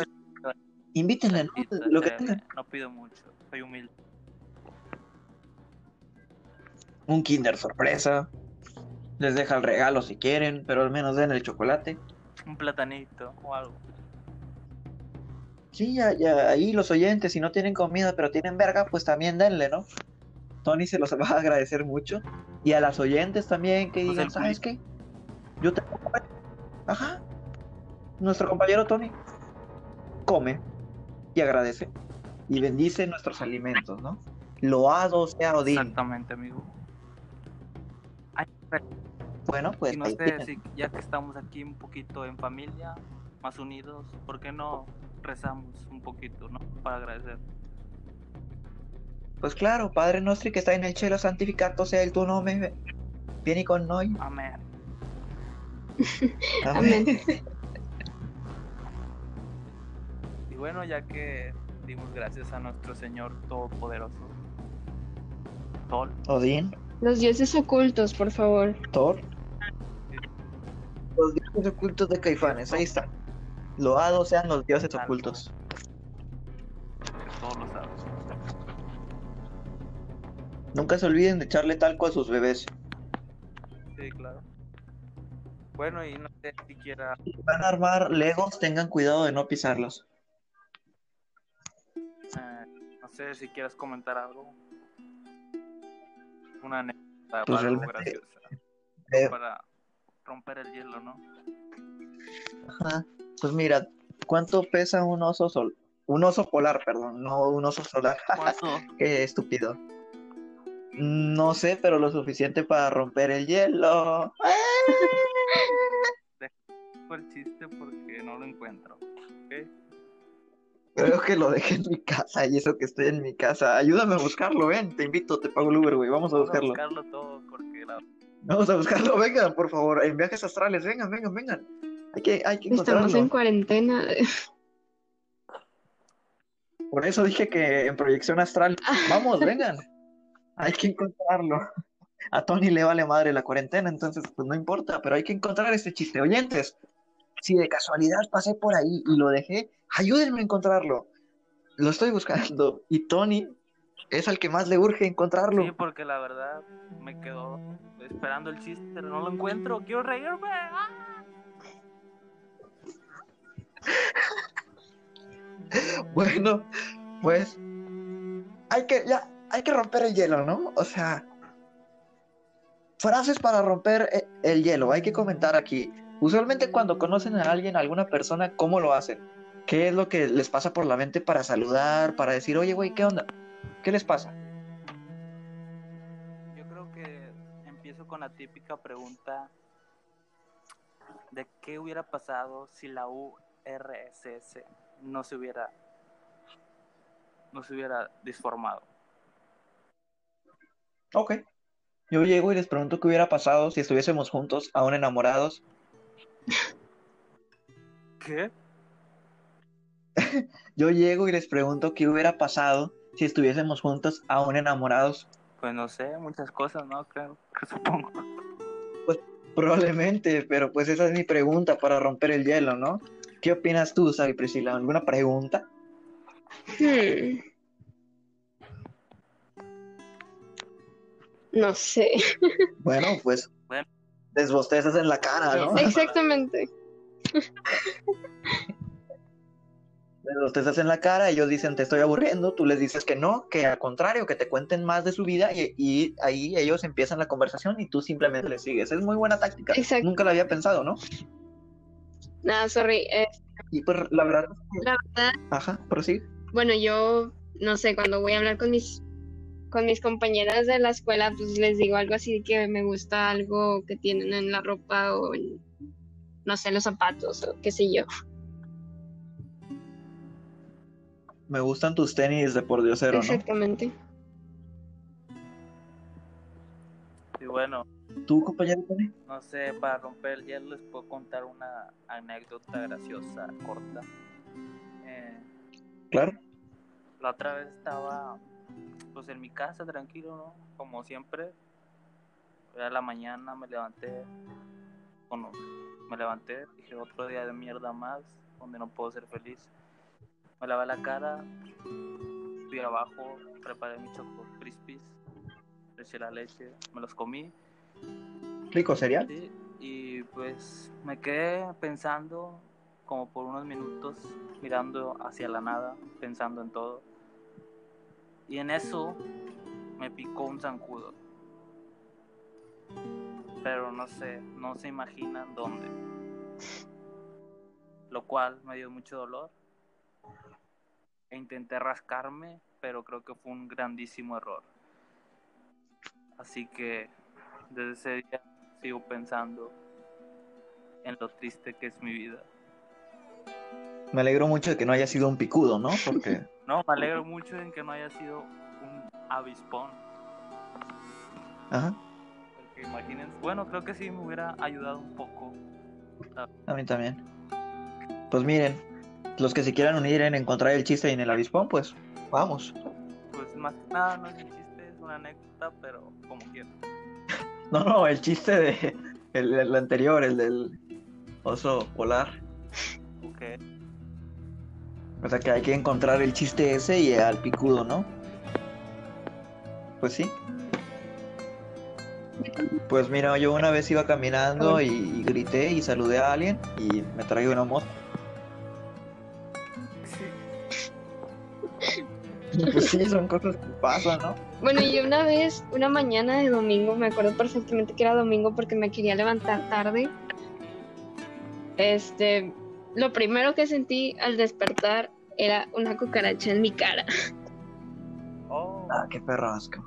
invítenle, ¿no? Lo que tengan. no pido mucho, soy humilde. un Kinder sorpresa. Les deja el regalo si quieren, pero al menos den el chocolate. Un platanito o algo. Sí, ya, ya, ahí los oyentes, si no tienen comida, pero tienen verga, pues también denle, ¿no? Tony se los [LAUGHS] va a agradecer mucho. Y a las oyentes también que Pues digan, ¿sabes qué? Yo te... Ajá. Nuestro compañero Tony come y agradece y bendice nuestros alimentos, ¿no? Loado sea Odín. Exactamente, amigo. Bueno, pues y no sé si ya que estamos aquí un poquito en familia, más unidos, ¿por qué no rezamos un poquito, no? Para agradecer. Pues claro, Padre nuestro que está en el cielo, santificado sea el tu nombre. Vieni con noi. [LAUGHS] Amén. Amén. Y bueno, ya que dimos gracias a nuestro Señor Todopoderoso, Tol, Odín, Los dioses ocultos, por favor. Thor. Los dioses ocultos de Caifanes, ahí está. Loados sean los dioses Claro. ocultos. todos lo saben. Nunca se olviden de echarle talco a sus bebés. Sí, claro. Bueno, y no sé si quiera Si van a armar legos, tengan cuidado de no pisarlos. Eh, no sé si quieras comentar algo. Una anécdota Pues algo realmente, graciosa. Eh, Para romper el hielo, ¿no? ajá. Pues mira, ¿cuánto pesa un oso sol? Un oso polar, perdón, no un oso solar. ¿Cuánto? [LAUGHS] Qué estúpido. No sé, pero lo suficiente para romper el hielo. [LAUGHS] Fue el chiste porque no lo encuentro. Creo que lo dejé en mi casa y eso que estoy en mi casa. Ayúdame a buscarlo, ven, te invito, te pago el Uber, güey. Vamos a Vamos a buscarlo. buscarlo todo porque la... Vamos a buscarlo, [LAUGHS] vengan, por favor, en viajes astrales, vengan, vengan, vengan. Hay que, hay que Estamos encontrarlo. en cuarentena. [LAUGHS] Por eso dije que en proyección astral. [LAUGHS] Vamos, vengan. Hay que encontrarlo. A Tony le vale madre la cuarentena, entonces pues no importa, pero hay que encontrar este chiste. Oyentes, si de casualidad pasé por ahí y lo dejé, ayúdenme a encontrarlo. Lo estoy buscando y Tony es al que más le urge encontrarlo. Sí, porque la verdad me quedo esperando el chiste, pero no lo encuentro. Quiero reírme. ¡Ah! [LAUGHS] Bueno, pues hay que ya hay que romper el hielo, ¿no? O sea, frases para romper e- el hielo. Hay que comentar aquí. Usualmente cuando conocen a alguien, a alguna persona, ¿cómo lo hacen? ¿Qué es lo que les pasa por la mente para saludar, para decir, oye, güey, ¿qué onda? ¿Qué les pasa? Yo creo que empiezo con la típica pregunta de qué hubiera pasado si la URSS no se hubiera no se hubiera disformado. Ok. Yo llego y les pregunto qué hubiera pasado si estuviésemos juntos, aún enamorados. ¿Qué? [LAUGHS] Yo llego y les pregunto qué hubiera pasado si estuviésemos juntos, aún enamorados. Pues no sé, muchas cosas, ¿no? Creo, que supongo. Probablemente, pero pues esa es mi pregunta para romper el hielo, ¿no? ¿Qué opinas tú, Sabi Priscila? ¿Alguna pregunta? Hmm. No sé. [LAUGHS] Bueno, pues Bueno. desbostezas en la cara, ¿no? Exactamente. [LAUGHS] Desbostezas en la cara, ellos dicen te estoy aburriendo, tú les dices que no, que al contrario, que te cuenten más de su vida y, y ahí ellos empiezan la conversación y tú simplemente les sigues. Es muy buena táctica. Exacto. Nunca la había pensado, ¿no? Nada, sorry. Eh, Y pues la verdad, la verdad, ajá, prosigue. bueno, yo no sé, cuando voy a hablar con mis con mis compañeras de la escuela, pues les digo algo así que me gusta algo que tienen en la ropa o en, no sé, los zapatos o qué sé yo. Me gustan tus tenis de por diosero, ¿no? Exactamente. Y bueno, ¿Tú, compañero Tony? no sé, para romper el hielo les puedo contar una anécdota graciosa, corta. Eh, Claro. la otra vez estaba pues en mi casa tranquilo, ¿no? Como siempre. Era la mañana, me levanté. Bueno, me levanté, dije otro día de mierda más, donde no puedo ser feliz. Me lavé la cara, fui abajo, preparé mis choco crispies, le eché la leche, me los comí. Rico cereal. Sí, y pues me quedé pensando como por unos minutos, mirando hacia la nada, pensando en todo. Y en eso me picó un zancudo. Pero no sé, no se imaginan dónde. Lo cual me dio mucho dolor. E intenté rascarme, pero creo que fue un grandísimo error. Así que desde ese día sigo pensando en lo triste que es mi vida. Me alegro mucho de que no haya sido un picudo, ¿no? Porque [LAUGHS] No, me alegro mucho en que no haya sido un avispón. Ajá, Porque imagínense, bueno, creo que sí me hubiera ayudado un poco. a mí también. Pues miren, los que se quieran unir en encontrar el chiste en el avispón, pues vamos. Pues más que nada no es un chiste, es una anécdota, pero como quiera. [LAUGHS] No, no, el chiste de el, el anterior, el del oso polar. Ok. O sea que hay que encontrar el chiste ese y al picudo, ¿no? Pues sí. Pues mira, yo una vez iba caminando y, y grité y saludé a alguien y me traía una moto. [LAUGHS] Pues sí, son cosas que pasan, ¿no? Bueno, yo una vez, una mañana de domingo, me acuerdo perfectamente que era domingo porque me quería levantar tarde. Este, lo primero que sentí al despertar era una cucaracha en mi cara. Oh, Ah, qué perro asco.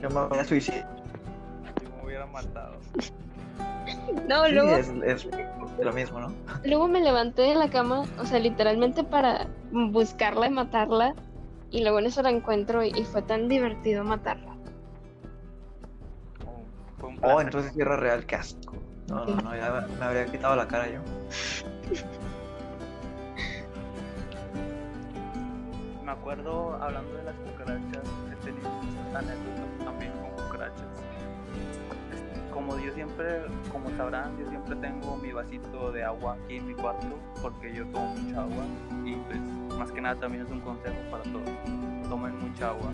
Yo me voy a suicidar. yo me hubiera matado. No, Sí, luego, es, es lo mismo, ¿no? luego me levanté de la cama, o sea, literalmente para buscarla y matarla. Y luego en eso la encuentro y, y fue tan divertido matarla. Oh, fue un Oh, placer. entonces sí era real, qué asco. No, no, no, ya me habría quitado la cara yo. Me acuerdo hablando de las cucarachas, he tenido anécdotas también Como yo siempre, como sabrán, yo siempre tengo mi vasito de agua aquí en mi cuarto porque yo tomo mucha agua y pues más que nada también es un consejo para todos. Tomen mucha agua.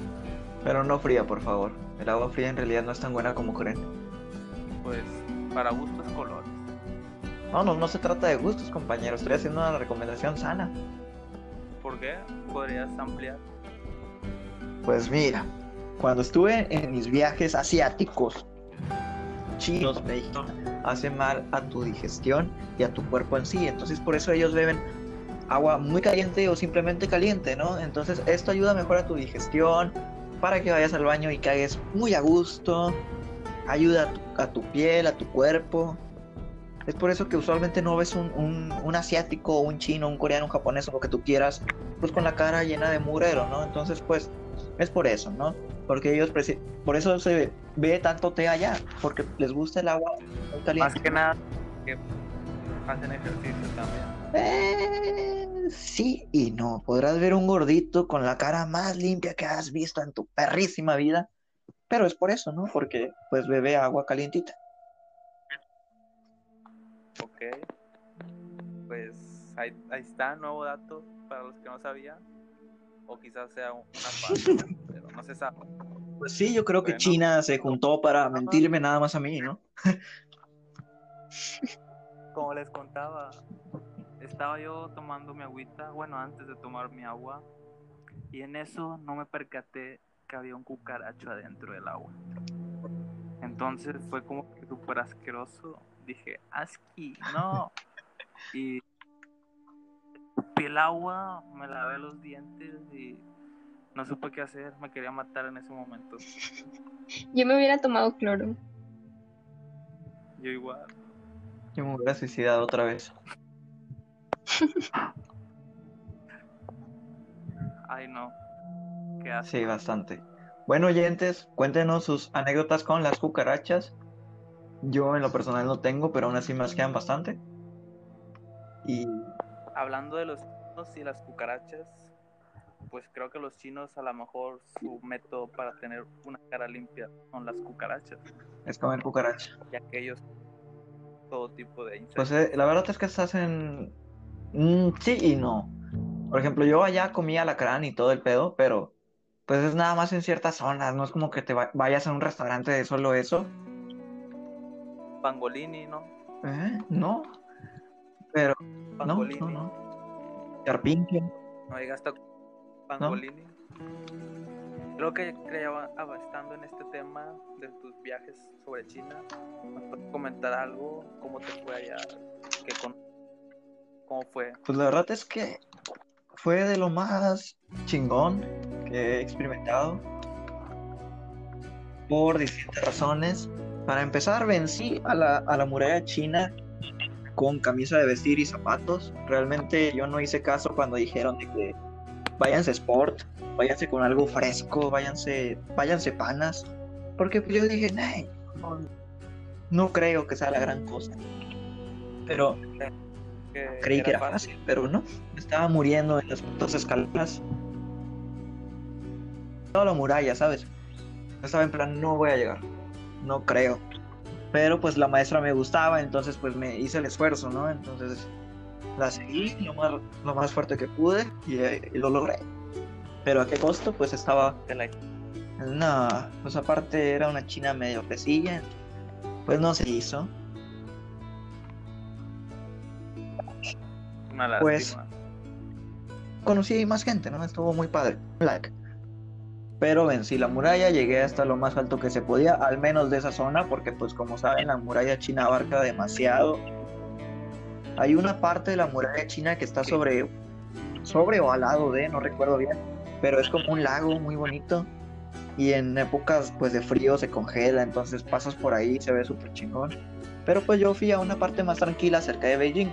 Pero no fría, por favor. El agua fría en realidad no es tan buena como creen. Pues para gustos colores. No, no, no se trata de gustos, compañeros. Estoy haciendo una recomendación sana. ¿Por qué? ¿Podrías ampliar? Pues mira, cuando estuve en mis viajes asiáticos, chinos me hace mal a tu digestión y a tu cuerpo en sí. Entonces por eso ellos beben agua muy caliente o simplemente caliente, ¿no? Entonces esto ayuda mejor a tu digestión, para que vayas al baño y cagues muy a gusto, ayuda a tu, piel, a tu cuerpo. Es por eso que usualmente no ves un, un, un asiático, un chino, un coreano, un japonés o lo que tú quieras, pues con la cara llena de murero, ¿no? Entonces pues es por eso, ¿no? Porque ellos, por eso se ve tanto té allá, porque les gusta el agua muy Más caliente. que nada que hacen ejercicio también. Eh, sí y no. Podrás ver un gordito con la cara más limpia que has visto en tu perrísima vida, Pero es por eso, ¿no? Porque pues bebe agua calientita. Ok. Pues ahí, ahí está, nuevo dato para los que no sabían. O quizás sea un- una pero [LAUGHS] no se sabe. Pues sí, yo creo que Bueno. China se juntó para mentirme nada más a mí, ¿no? [LAUGHS] Como les contaba, estaba yo tomando mi agüita, bueno, antes de tomar mi agua, y en eso no me percaté que había un cucaracho adentro del agua. Entonces fue como que súper asqueroso. Dije, asqui, no. [LAUGHS] Y el agua, me lavé los dientes y no supe qué hacer. Me quería matar en ese momento. Yo me hubiera tomado cloro. Yo igual. Yo me hubiera suicidado otra vez. Ay, no. Qué asco. Sí, bastante. Bueno, oyentes, cuéntenos sus anécdotas con las cucarachas. Yo en lo personal no tengo, pero aún así me quedan bastante. Y Hablando de los y las cucarachas, pues creo que los chinos a lo mejor su método para tener una cara limpia son las cucarachas, es comer cucaracha. ya que ellos todo tipo de Pues insectos. eh, la verdad es que estás en... Mm, sí y no. Por ejemplo, yo allá comía alacrán y todo el pedo, pero pues es nada más en ciertas zonas, no es como que te va- vayas a un restaurante de solo eso. Pangolini, ¿no? ¿Eh? No. Pero no, Pangolini. no, no. Carpincho. No llegaste Pangolini. Creo que va estando en este tema de tus viajes sobre China, ¿me puedes comentar algo? ¿Cómo te fue allá? ¿Qué con... ¿Cómo fue? Pues la verdad es que fue de lo más chingón que he experimentado por distintas razones. Para empezar, vencí a la, a la muralla china con camisa de vestir y zapatos. Realmente yo no hice caso cuando dijeron de que váyanse sport, váyanse con algo fresco, váyanse, váyanse panas. Porque pues yo dije, "Nay, no, no creo que sea la gran cosa. Pero ¿Qué- creí que era fácil, pero no. Me estaba muriendo en las putas escaleras. Toda la muralla, ¿sabes? Estaba en plan, no voy a llegar. No creo. Pero pues la maestra me gustaba, entonces pues me hice el esfuerzo, ¿no? Entonces la seguí lo más, lo más fuerte que pude y, y lo logré. Pero a qué costo? Pues estaba de la no, pues aparte era una china medio fresilla, pues no se hizo. una? Pues, Conocí más gente, ¿no? Estuvo muy padre. Like. Pero vencí la muralla, llegué hasta lo más alto que se podía, al menos de esa zona, porque pues como saben, la muralla china abarca demasiado. Hay una parte de la muralla china que está sobre, sobre o al lado de, no recuerdo bien, pero es como un lago muy bonito. Y en épocas pues de frío se congela, entonces pasas por ahí y se ve súper chingón. Pero pues yo fui a una parte más tranquila cerca de Beijing.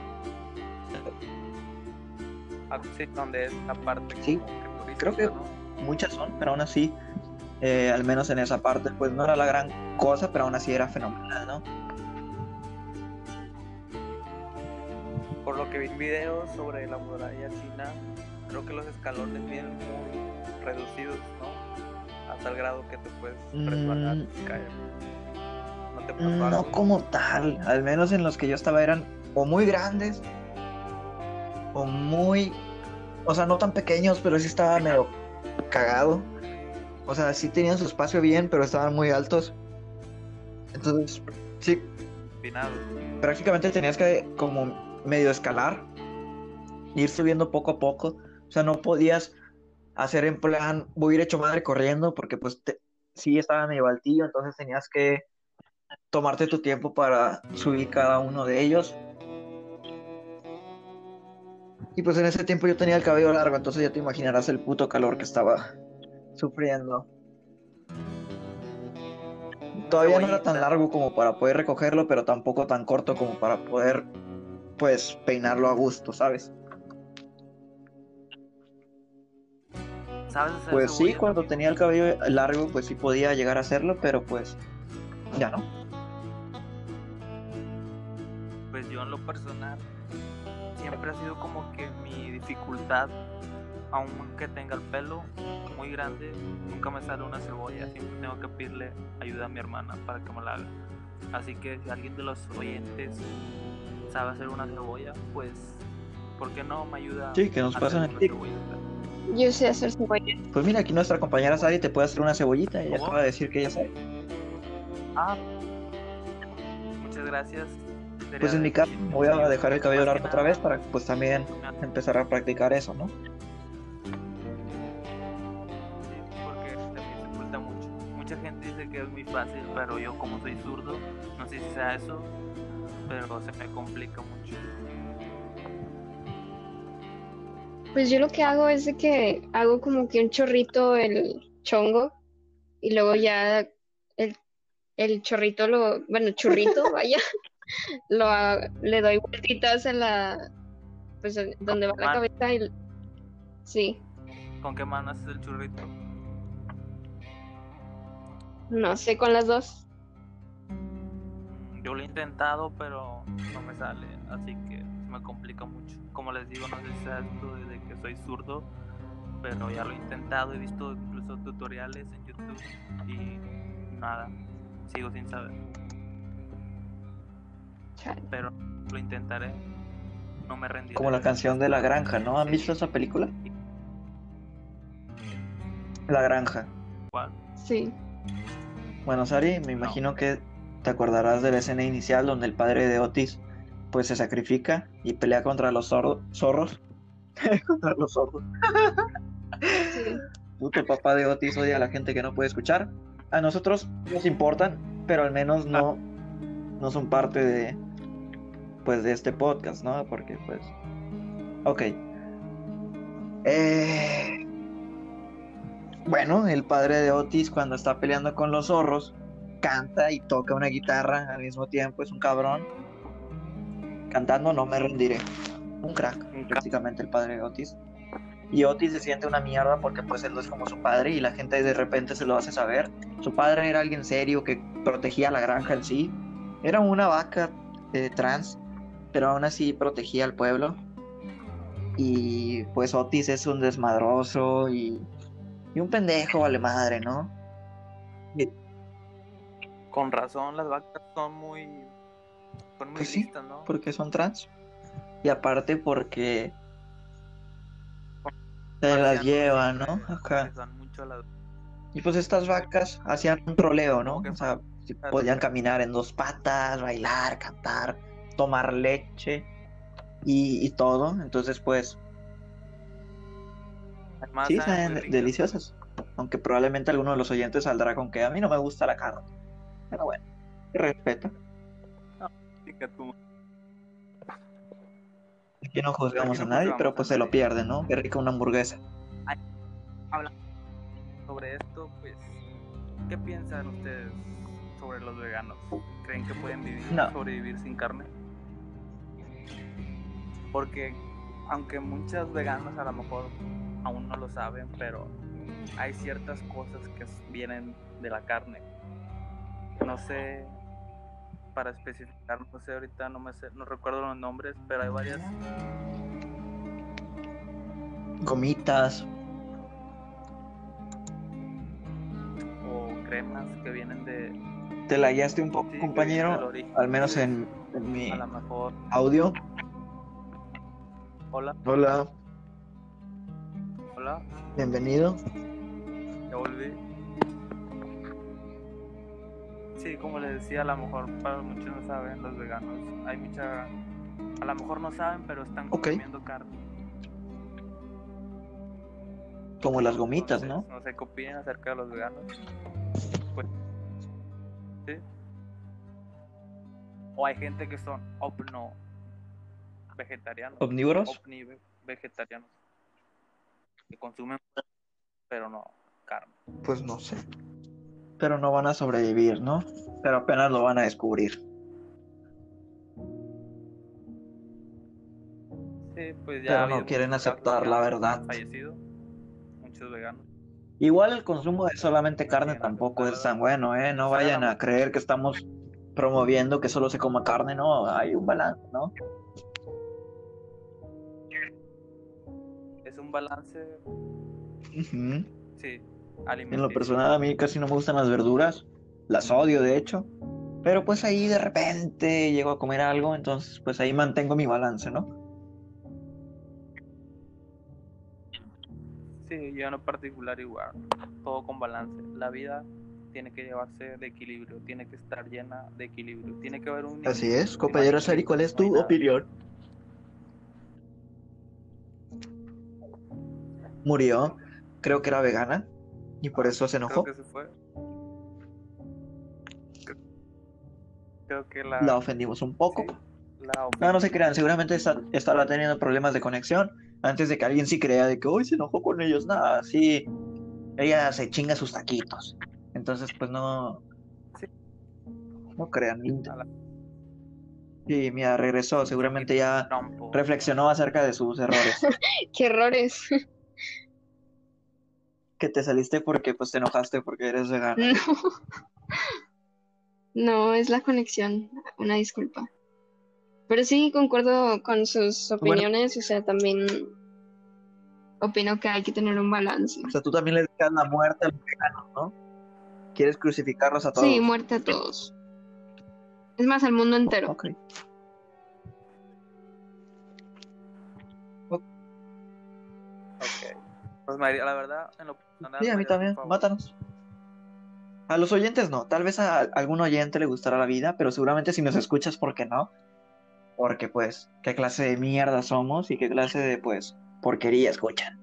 Ah, sí, donde es la parte Sí, que turística, creo que- ¿no? muchas son, pero aún así, eh, al menos en esa parte, pues no era la gran cosa, pero aún así era fenomenal, ¿no? Por lo que vi en videos sobre la muralla china, creo que los escalones vienen muy reducidos, ¿no? A tal grado que te puedes Mm. resbalar y caer. ¿No te pasó No como tal, al menos en los que yo estaba eran o muy grandes o muy, o sea, no tan pequeños, pero sí estaba medio cagado. O sea, sí tenían su espacio bien, pero estaban muy altos. Entonces, sí, Empinados. prácticamente tenías que como medio escalar, ir subiendo poco a poco. O sea, no podías hacer en plan, voy a ir hecho madre corriendo, porque pues te- sí estaba medio altillo, entonces tenías que tomarte tu tiempo para subir cada uno de ellos. Y pues en ese tiempo yo tenía el cabello largo, entonces ya te imaginarás el puto calor que estaba sufriendo. Todavía no era tan largo como para poder recogerlo, pero tampoco tan corto como para poder, pues, peinarlo a gusto, ¿sabes? ¿Sabes Pues sí, cuando tenía el cabello largo, pues sí podía llegar a hacerlo, pero pues ya no. Pues yo en lo personal siempre ha sido como que mi dificultad aunque tenga el pelo muy grande, nunca me sale una cebolla. Siempre tengo que pedirle ayuda a mi hermana para que me la haga. Así que si alguien de los oyentes sabe hacer una cebolla, pues, ¿por qué no me ayuda? Sí, que nos a pasen hacer el una tip. cebollita? Yo sé hacer cebolla. Pues mira, aquí nuestra compañera Sari te puede hacer una cebollita. Ella ¿Cómo? acaba de decir que ella sabe. Ah, muchas gracias. Sería Pues en mi caso me voy a dejar el cabello largo otra vez para pues también empezar a practicar eso, ¿no? Sí, porque también se oculta mucho. Mucha gente dice que es muy fácil, pero yo como soy zurdo, no sé si sea eso, pero se me complica mucho. Pues yo lo que hago es de que hago como que un chorrito el chongo y luego ya el, el chorrito lo, bueno, churrito, [LAUGHS] vaya, lo le doy vueltitas en la, pues en- donde va la cabeza y sí, ¿Con qué mano haces el churrito? no sé, con las dos. Yo lo he intentado, pero no me sale, así que se me complica mucho. Como les digo, no sé si sea esto de que soy zurdo, pero ya lo he intentado, he visto incluso tutoriales en YouTube y nada, sigo sin saber. Pero lo intentaré. No me rendiré. Como la canción de La Granja, ¿no? ¿Han visto esa película? La Granja. ¿Cuál? Sí, Bueno, Sari, me imagino que te acordarás de la escena inicial donde el padre de Otis pues se sacrifica y pelea contra los zorro- zorros. [LAUGHS] contra los zorros. sí. Puto papá de Otis odia a la gente que no puede escuchar. A nosotros nos importan, pero al menos no, no son parte de pues de este podcast, ¿no? Porque pues. Ok. Eh, Bueno, el padre de Otis cuando está peleando con los zorros canta y toca una guitarra al mismo tiempo, es un cabrón. Cantando no me rendiré. Un crack, prácticamente el padre de Otis. Y Otis se siente una mierda porque pues él no es como su padre y la gente de repente se lo hace saber. Su padre era alguien serio que protegía la granja en sí. Era una vaca eh, trans, pero aún así protegía al pueblo. Y pues Otis es un desmadroso y, y un pendejo vale madre, ¿no? Con razón, las vacas son muy. Son muy Pues sí, listas, ¿no? Porque son trans. Y aparte porque se las llevan, ¿no? Acá. Y pues estas vacas hacían un troleo, ¿no? O sea, podían caminar en dos patas, bailar, cantar, tomar leche y, y todo. Entonces, pues, Además, sí, saben deliciosas. Aunque probablemente alguno de los oyentes saldrá con que a mí no me gusta la carne. Pero bueno. Chica, tú. Aquí no juzgamos a nadie, pero pues se lo pierde, ¿no? Qué rica una hamburguesa. Sobre esto, pues, ¿qué piensan ustedes sobre los veganos? ¿Creen que pueden vivir, No. sobrevivir sin carne? Porque, aunque muchos veganos a lo mejor aún no lo saben, pero hay ciertas cosas que vienen de la carne. No sé, para especificar, no sé, ahorita no me sé, no recuerdo los nombres, pero hay varias Gomitas. o cremas que vienen de... Te la guiaste un poco, sí, compañero. origen. Al menos en, en mi A lo mejor... audio. Hola, Hola, hola. bienvenido. Ya volví. Sí, como les decía, a lo mejor para muchos no saben, los veganos, hay mucha... A lo mejor no saben, pero están Ok. comiendo carne. Como las gomitas, ¿no? Entonces, No sé qué opinan acerca de los veganos. Pues, sí. O hay gente que son opno vegetarianos. ¿Omnívoros? Vegetarianos. Que consumen, pero no carne. Pues no sé. Pero no van a sobrevivir, ¿no? Pero apenas lo van a descubrir. Sí, pues ya Pero no quieren aceptar la verdad. Fallecido. Muchos veganos. Igual el consumo de solamente carne tampoco es tan bueno, ¿eh? No vayan a creer que estamos promoviendo que solo se coma carne, no, hay un balance, ¿no? Es un balance, Ujú. sí, En lo personal a mí casi no me gustan las verduras, las odio de hecho, pero pues ahí de repente llego a comer algo, entonces pues ahí mantengo mi balance, ¿no? Sí, yo en lo particular igual, todo con balance. La vida tiene que llevarse de equilibrio, tiene que estar llena de equilibrio, tiene que haber un... Así es, compañero Sari, ¿cuál es tu no opinión? Murió, creo que era vegana y por eso se Creo enojó. que se fue. Creo- Creo que la... La ofendimos un poco. sí, la No, no se crean, seguramente está, estará teniendo problemas de conexión antes de que alguien sí crea de que hoy se enojó con ellos. Nada, sí, ella se chinga sus taquitos. Entonces, pues no, Sí. no crean. Sí, mira, regresó, seguramente ya reflexionó acerca de sus errores. [LAUGHS] Qué errores. Que te saliste porque pues te enojaste porque eres vegana. No. [LAUGHS] No, es la conexión. Una disculpa. Pero sí, concuerdo con sus Bueno. opiniones. O sea, también opino que hay que tener un balance. O sea, tú también le dejas la muerte a los veganos, ¿no? Quieres crucificarlos a todos. Sí, muerte a todos. Es más, al mundo entero. Ok. Ok. Pues María, la verdad, en lo personal, Sí, a mí también, mátanos. A los oyentes no, tal vez a algún oyente le gustará la vida, pero seguramente si nos escuchas, ¿por qué no? Porque pues, ¿qué clase de mierda somos y qué clase de pues porquería escuchan?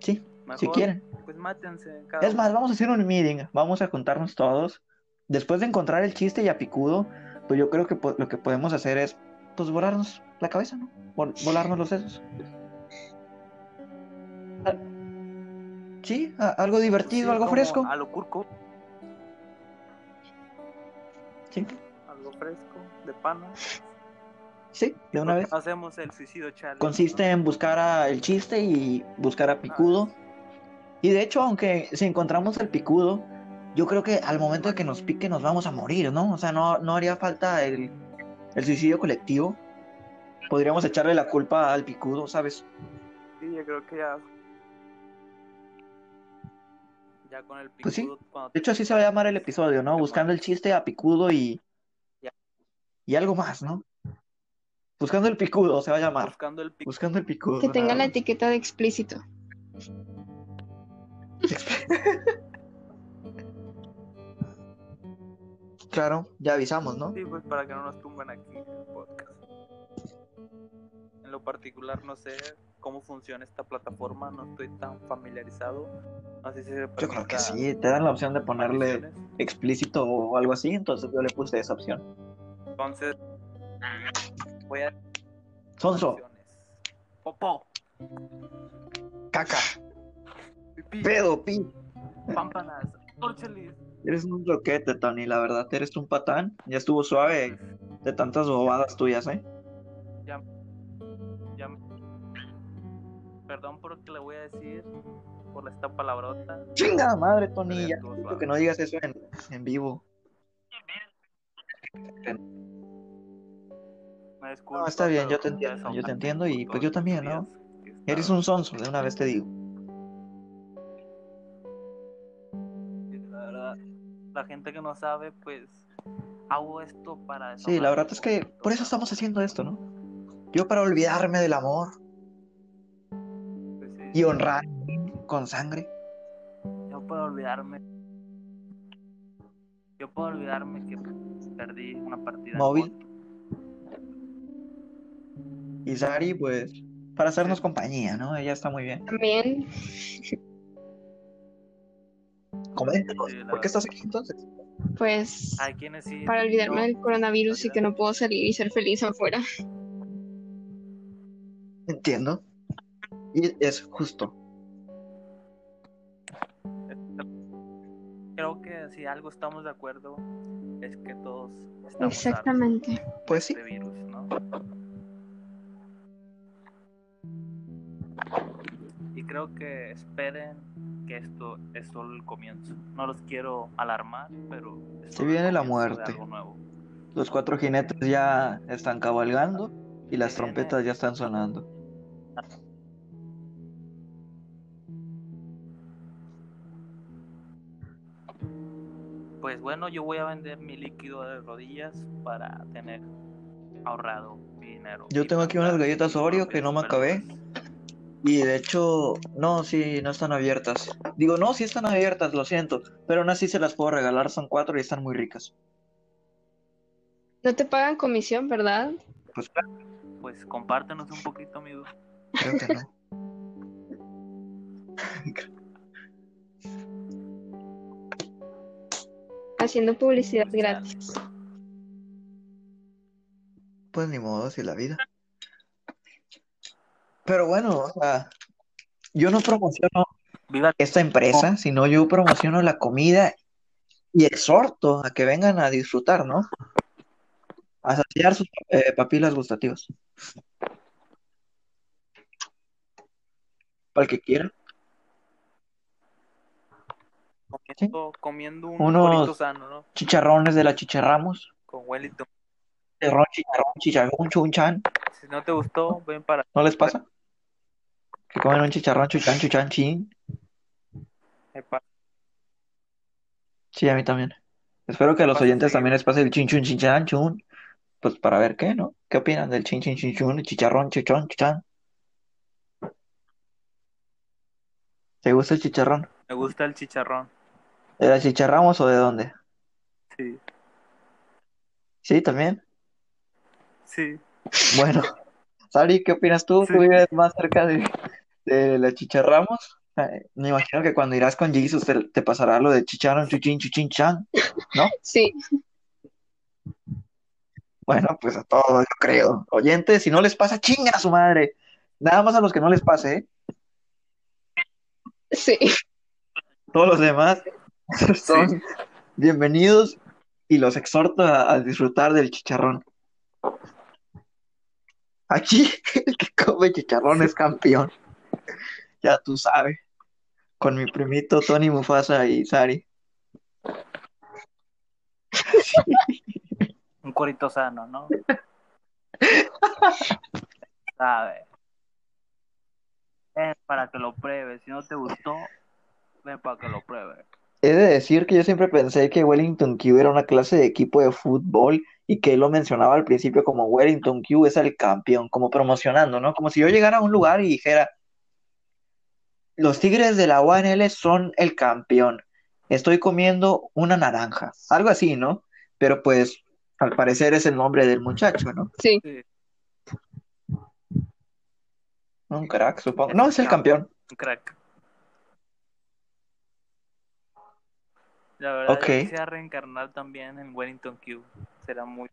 Sí, si quieren. Pues mátense. cada Es más, vamos a hacer un meeting, vamos a juntarnos todos. Después de encontrar el chiste y a picudo, pues yo creo que lo que podemos hacer es, pues, volarnos la cabeza, ¿no? Vol- volarnos los sesos. Ah, Sí, algo divertido, Sí, algo fresco. A lo curco, Sí, algo fresco, de pana. sí, de una vez. Hacemos el suicidio challenge. Consiste en buscar a el chiste y buscar a picudo. Y de hecho, aunque si encontramos el picudo, yo creo que al momento de que nos pique nos vamos a morir, ¿no? O sea, no, no haría falta el, el suicidio colectivo. Podríamos echarle la culpa al picudo, ¿sabes? Sí, yo creo que ya. Ya con el picudo. Pues sí. cuando De hecho, así se va a llamar el episodio, ¿no? Buscando el chiste a picudo y, Ya. y algo más, ¿no? Buscando el picudo se va a llamar. Buscando el picudo. Buscando el picudo. Que tenga la etiqueta de explícito. [LAUGHS] Claro, ya avisamos, ¿no? Sí, pues para que no nos tumben aquí el podcast. En lo particular, no sé cómo funciona esta plataforma, no estoy tan familiarizado. No sé si se Yo creo que sí, te dan la opción de ponerle explícito o algo así, entonces yo le puse esa opción. Entonces, voy a. Sonso. Popó, caca, pipí, pedo, pi. pámpanas, torchelis. Eres un roquete, Tony, la verdad, eres un patán. Ya estuvo suave de tantas bobadas tuyas, ¿eh? Ya. Perdón por lo que le voy a decir, por esta palabrota. Chinga madre, Tony, ya que no digas eso en, en vivo. Me disculpo, No, está bien, yo te entiendo, yo te entiendo y pues yo también, ¿no? Eres un sonso, de una vez te digo. La verdad, la gente que no sabe, pues hago esto para. Sí, la verdad es que por eso estamos haciendo esto, ¿no? Yo para olvidarme del amor y honrar con sangre. Yo puedo olvidarme. Yo puedo olvidarme que perdí una partida. Móvil. Y Sari, pues, para hacernos Sí. compañía, ¿no? Ella está muy bien. También, Coméntanos, Sí, ¿por qué estás aquí entonces? pues, sí. para olvidarme no, del coronavirus y que no puedo salir y ser feliz afuera. Entiendo. Y es justo. Creo que si algo estamos de acuerdo es que todos estamos Exactamente. hartos Pues de sí. este virus, ¿no? Y creo que esperen que esto es solo el comienzo. No los quiero alarmar, pero Se viene la de muerte. algo nuevo. Los cuatro jinetes ya están cabalgando. Y las trompetas ya están sonando. Pues bueno, yo voy a vender mi líquido de rodillas para tener ahorrado mi dinero. Yo tengo aquí unas galletas Oreo que no me acabé. Y de hecho, no, sí, no están abiertas. Digo, no, sí están abiertas, lo siento. Pero aún así se las puedo regalar, son cuatro y están muy ricas. No te pagan comisión, ¿verdad? Pues claro, Pues compártenos un poquito, amigo. creo que no. [LAUGHS] [LAUGHS] Haciendo publicidad ya. gratis. Pues ni modo, así la vida. Pero bueno, o sea, yo no promociono Viva esta empresa, sino yo promociono la comida y exhorto a que vengan a disfrutar, ¿no? A saciar sus eh, papilas gustativas. Para el que quiera. Comiendo, comiendo un Unos- sano, ¿no? Chicharrones de la Chicharramos. Con Wellington. Chicharrón, chicharrón, chicharrón, chunchan. Si no te gustó, ven para ¿No les pasa? Que comen un chicharrón, chuchan, chuchan, chin. Epa, Sí, a mí también. Espero que a los oyentes también les pase el chin, chun, chin, chan, chun. Pues para ver qué, ¿no? ¿Qué opinan del chin, chin, chin, chun, chicharrón, chuchón, chuchan? ¿Te gusta el chicharrón? Me gusta el chicharrón. ¿De la chicharramos o de dónde? Sí, Sí, también. sí. Bueno, Sari, ¿qué opinas tú? Sí. ¿Tú vives más cerca de, de la chicharramos? Me imagino que cuando irás con Jesus te, te pasará lo de chicharrón, chuchín, chuchín, chan. Sí, Bueno, pues a todos, yo creo. Oyentes, si no les pasa, chinga a su madre. Nada más a los que no les pase, ¿eh? sí. Todos los demás [LAUGHS] son bienvenidos y los exhorto a, a disfrutar del chicharrón. Aquí [LAUGHS] el que come chicharrón es campeón. Ya tú sabes. Con mi primito Tony Mufasa y Sari. [LAUGHS] Un corito sano, ¿no? ¿Sabes? Ven para que lo pruebes. Si no te gustó, ven para que lo pruebes. He de decir que yo siempre pensé que Wellington Q era una clase de equipo de fútbol y que él lo mencionaba al principio como Wellington Q es el campeón, como promocionando, ¿no? Como si yo llegara a un lugar y dijera, los Tigres de la UNL son el campeón, estoy comiendo una naranja, algo así, ¿no? Pero pues al parecer es el nombre del muchacho, ¿no? Sí, Sí, Un crack, supongo. No, es el campeón. un crack. La verdad, Ok. yo quisiera reencarnar también en Wellington Q. Será muy.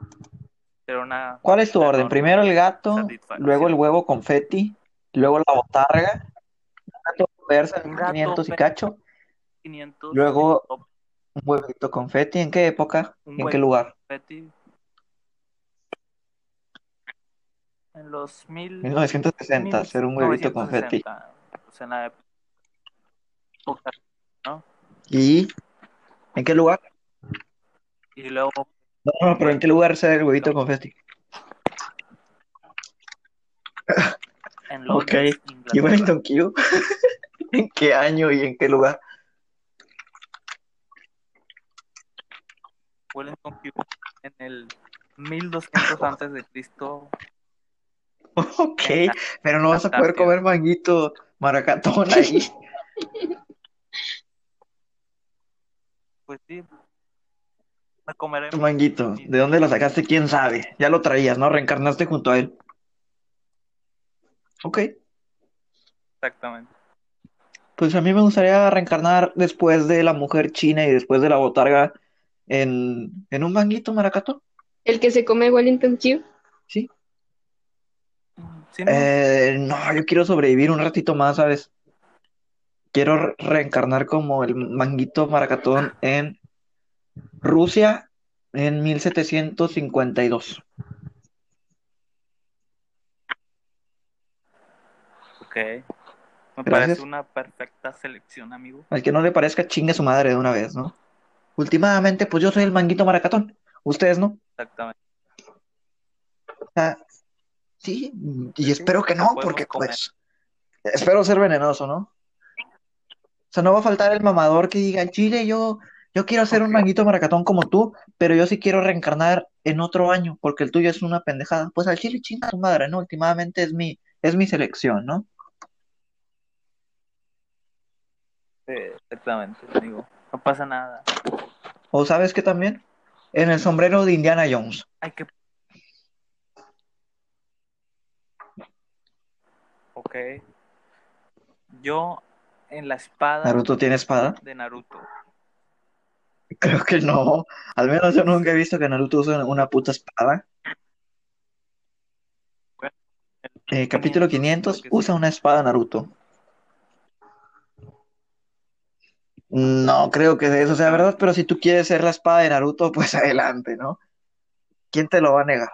Será una. ¿Cuál es tu orden? enorme Primero el gato, luego el huevo confeti, luego la botarga, gato persa en Un gato 500 y cacho, 500. Luego- un huevito confeti. ¿En qué época? Un ¿Y en qué lugar? Betty. En los mil. 1960, hacer un huevito confeti. 1960, pues en la época. ¿Y en qué lugar? Y luego No, no, pero ¿en qué lugar hacer el huevito confeti? en [LAUGHS] Ok. Londres, ¿Y Inglaterra. Wellington Q? [LAUGHS] ¿En qué año y en qué lugar? Wellington Q en el 1200 [LAUGHS] antes de Cristo. Ok, pero no vas a poder comer manguito maracatón ahí. Pues sí. Me comeré Tu manguito, ¿de dónde lo sacaste? ¿Quién sabe? Ya lo traías, ¿no? Reencarnaste junto a él. Ok, exactamente. pues a mí me gustaría reencarnar después de la mujer china y después de la botarga en, en un manguito maracatón. el que se come Wellington Q. Sí. Sí, ¿no? Eh, no, yo quiero sobrevivir un ratito más, ¿sabes? Quiero re- reencarnar como el manguito maracatón en Rusia en 1752. Ok. Me Gracias. parece una perfecta selección, amigo. Al que no le parezca, chingue su madre de una vez, ¿no? Últimamente, pues yo soy el manguito maracatón. Ustedes no. Exactamente. Sea, Sí, y Sí, espero que no, porque comer. pues espero ser venenoso, ¿no? O sea, no va a faltar el mamador que diga, Chile, yo, yo quiero hacer un manguito maracatón como tú, pero yo sí quiero reencarnar en otro año, porque el tuyo es una pendejada. Pues al Chile chinga tu madre, ¿no? Últimamente es mi, es mi selección, ¿no? Sí, exactamente, digo, no pasa nada. O sabes que también, en el sombrero de Indiana Jones. Hay que... Ok. Yo en la espada ¿Naruto tiene espada? de Naruto. Creo que no. Al menos yo nunca he visto que Naruto use una puta espada. Eh, capítulo 500, creo que sí. usa una espada Naruto. No creo que eso sea verdad, pero si tú quieres ser la espada de Naruto, [LAUGHS] pues adelante, ¿no? ¿Quién te lo va a negar?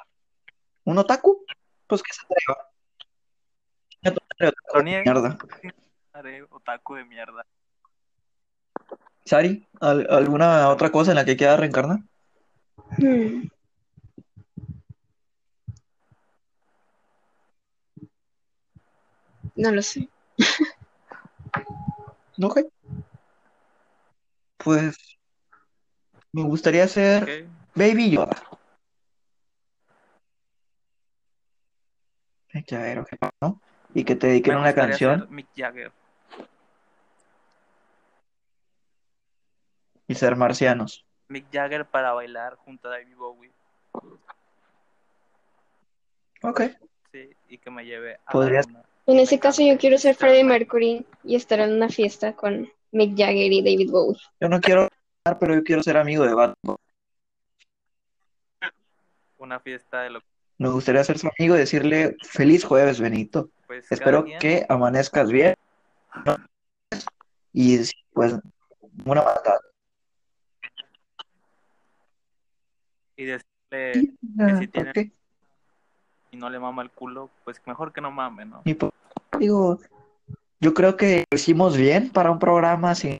¿Un otaku? Pues que se atreva. Lo mierda. Haré otaku de mierda. Sari, ¿al- ¿alguna otra cosa en la que quieras reencarnar? Hmm. No lo sé. [LAUGHS] Ok. Pues me gustaría ser. Baby Yoda. Ay, Ya era, ¿no? Y que te dediquen una canción Mick Jagger. Y ser marcianos. Mick Jagger para bailar junto a David Bowie. Ok. Sí, y que me lleve a Podrías-. En ese caso yo quiero ser Freddie Mercury y estar en una fiesta con Mick Jagger y David Bowie. Yo no quiero reencarnar, pero yo quiero ser amigo de Batman. Una fiesta de lo Me gustaría ser su amigo y decirle feliz jueves, Benito. pues Espero que amanezcas bien. Y pues una matada. Y decirle Ah, si tiene- y no le mama el culo, pues mejor que no mame, ¿no? Ni po- Digo, yo creo que lo hicimos bien para un programa sin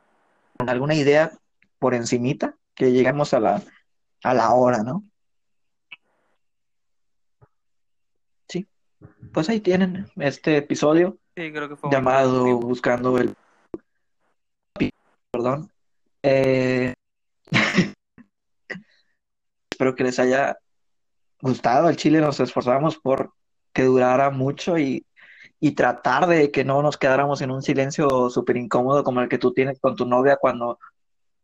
con alguna idea por encimita, que lleguemos a la, a la hora, ¿no? Sí, pues ahí tienen este episodio Sí, creo que fue llamado. Buscando el... Perdón. Eh, [LAUGHS] Espero que les haya gustado. Al Chile nos esforzamos por que durara mucho y, y tratar de que no nos quedáramos en un silencio súper incómodo como el que tú tienes con tu novia cuando,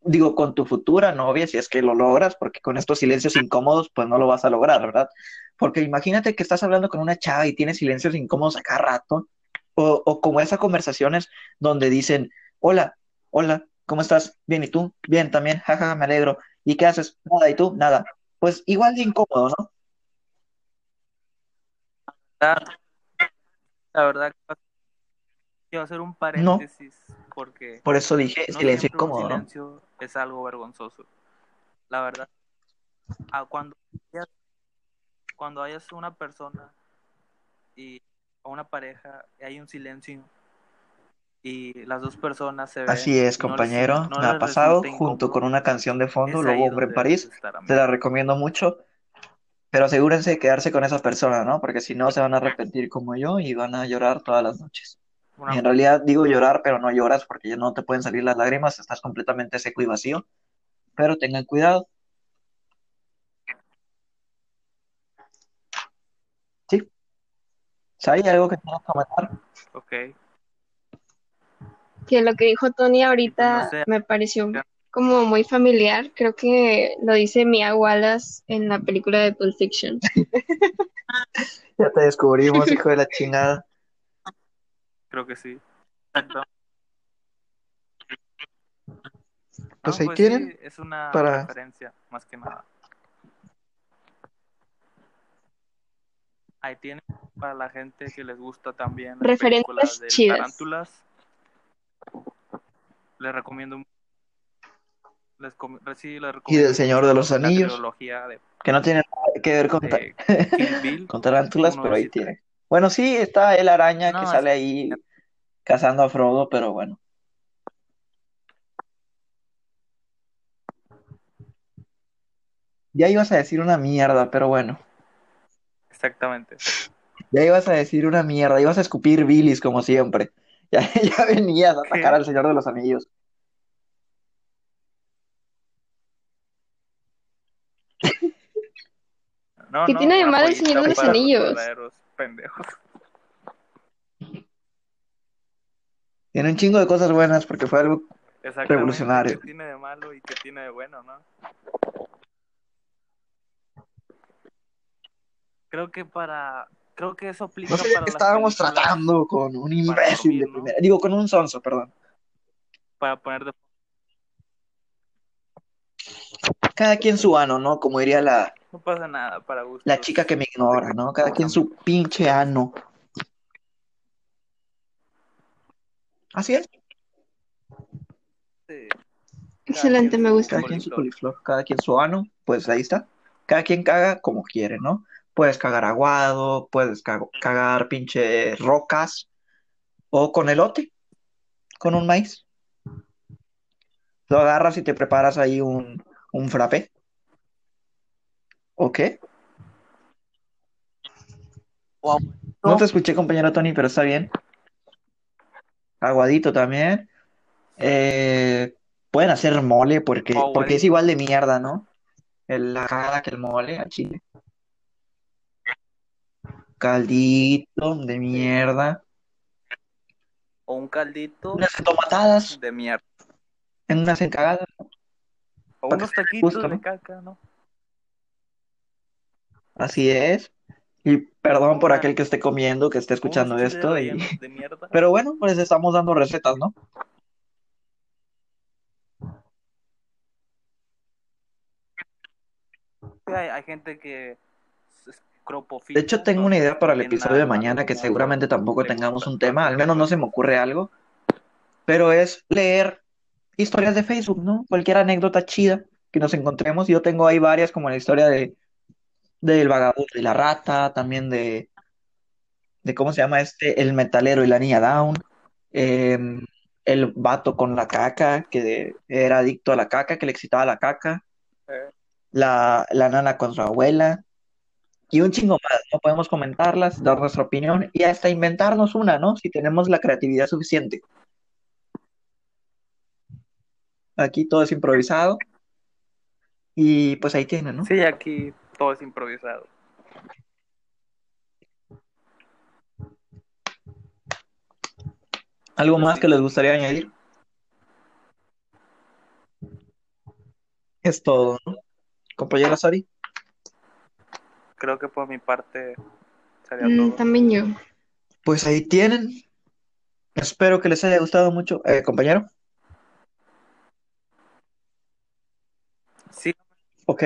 digo, con tu futura novia, si es que lo logras, porque con estos silencios incómodos, pues no lo vas a lograr, ¿verdad? Porque imagínate que estás hablando con una chava y tienes silencios incómodos a cada rato, o, o como esas conversaciones donde dicen, hola, hola, ¿cómo estás? Bien, ¿y tú? Bien, también, jaja, me alegro. ¿Y qué haces? Nada, ¿y tú? Nada. Pues igual de incómodo, ¿no? La, la verdad, quiero hacer un paréntesis porque Por eso dije no silencio siempre un incómodo, ¿no? silencio es algo vergonzoso. La verdad, a cuando hayas, cuando hayas una persona y o una pareja y hay un silencio y las dos personas se ven Así es, y no les- compañero. no Me ha pasado junto con una canción de fondo, ahí Hombre en París. Te la recomiendo mucho, pero asegúrense de quedarse con esa persona, ¿no? Porque si no se van a arrepentir como yo y van a llorar todas las noches. Una- en realidad digo llorar, pero no lloras porque ya no te pueden salir las lágrimas, estás completamente seco y vacío. Pero tengan cuidado. Sí. ¿Hay algo que quieras comentar? ok. Que lo que dijo Tony ahorita No sé. me pareció como muy familiar. Creo que lo dice Mia Wallace en la película de Pulp Fiction. [LAUGHS] Ya te descubrimos, hijo de la chingada. Creo que sí. Exacto. Pues No, ahí sí, tienen es una para- referencia, más que nada. Ahí tienen para la gente que les gusta también las Referencias películas de chidas. tarántulas. Les recomiendo. Les, com- sí, les recomiendo del Señor de los Anillos. de, Que no tiene nada que ver con, ta- de Kill Bill. [LAUGHS] con tarántulas, pero ahí y tiene. Bueno, sí, está el araña que sale ahí cazando a Frodo, pero bueno. Ya ibas a decir una mierda, pero bueno. Exactamente. Ya ibas a decir una mierda, ibas a escupir bilis como siempre. [LAUGHS] Ya, ya venías a atacar ¿Qué? al Señor de los Anillos. [LAUGHS] No, ¿Qué no, tiene de malo el Señor de los Anillos? pendejos. [LAUGHS] Tiene un chingo de cosas buenas porque fue algo. Revolucionario. ¿Qué tiene de malo y qué tiene de bueno, no? Creo que para. Creo que eso aplica No sé para estábamos películas, tratando con un imbécil dormir, de ¿no? primera. Digo, con un sonso, perdón. Para poner de. Cada quien su ano, ¿no? Como diría la, No pasa nada, para gusto. la chica que me ignora, ¿no? Cada quien su pinche ano. Así es. Excelente, me gusta. Cada quien su coliflor, cada quien su ano, pues ahí está. Cada quien caga como quiere, ¿no? Puedes cagar aguado, puedes cagar pinche rocas o con elote, con un maíz. Lo agarras y te preparas ahí un, un frappé. ¿O qué? No te escuché, compañero Tony, pero está bien. Aguadito también. Eh, pueden hacer mole porque, porque es igual de mierda, ¿no? El, la cagada que el mole a chile. Caldito de mierda. O un caldito Unas tomatadas de mierda. en unas encagadas. O unos taquitos de ¿no? caca, ¿no? Así es. Y perdón por aquel que esté comiendo, que esté escuchando esto. Y... rellenos [LAUGHS] de mierda. Pero bueno, pues estamos dando recetas, ¿no? Hay, hay gente que De hecho, tengo una idea para el episodio de mañana que seguramente tampoco tengamos un tema, al menos no se me ocurre algo, pero es leer historias de Facebook, ¿no? Cualquier anécdota chida que nos encontremos. Yo tengo ahí varias, como la historia de del vagabundo y la rata, también de, de ¿cómo se llama este? El metalero y la niña Down, em, el vato con la caca, que era adicto a la caca, que le excitaba la caca, Eh, la, la nana con su abuela, y un chingo más, ¿no? Podemos comentarlas, dar nuestra opinión y hasta inventarnos una, ¿no? Si tenemos la creatividad suficiente. Aquí todo es improvisado. Y pues ahí tienen, ¿no? Sí, aquí todo es improvisado. ¿Algo Pues más sí. que les gustaría añadir? Es todo, ¿no? Compañera Sari. Creo que por mi parte sería Mm, todo. también yo. Pues ahí tienen. Espero que les haya gustado mucho. Eh, compañero, Sí, ok.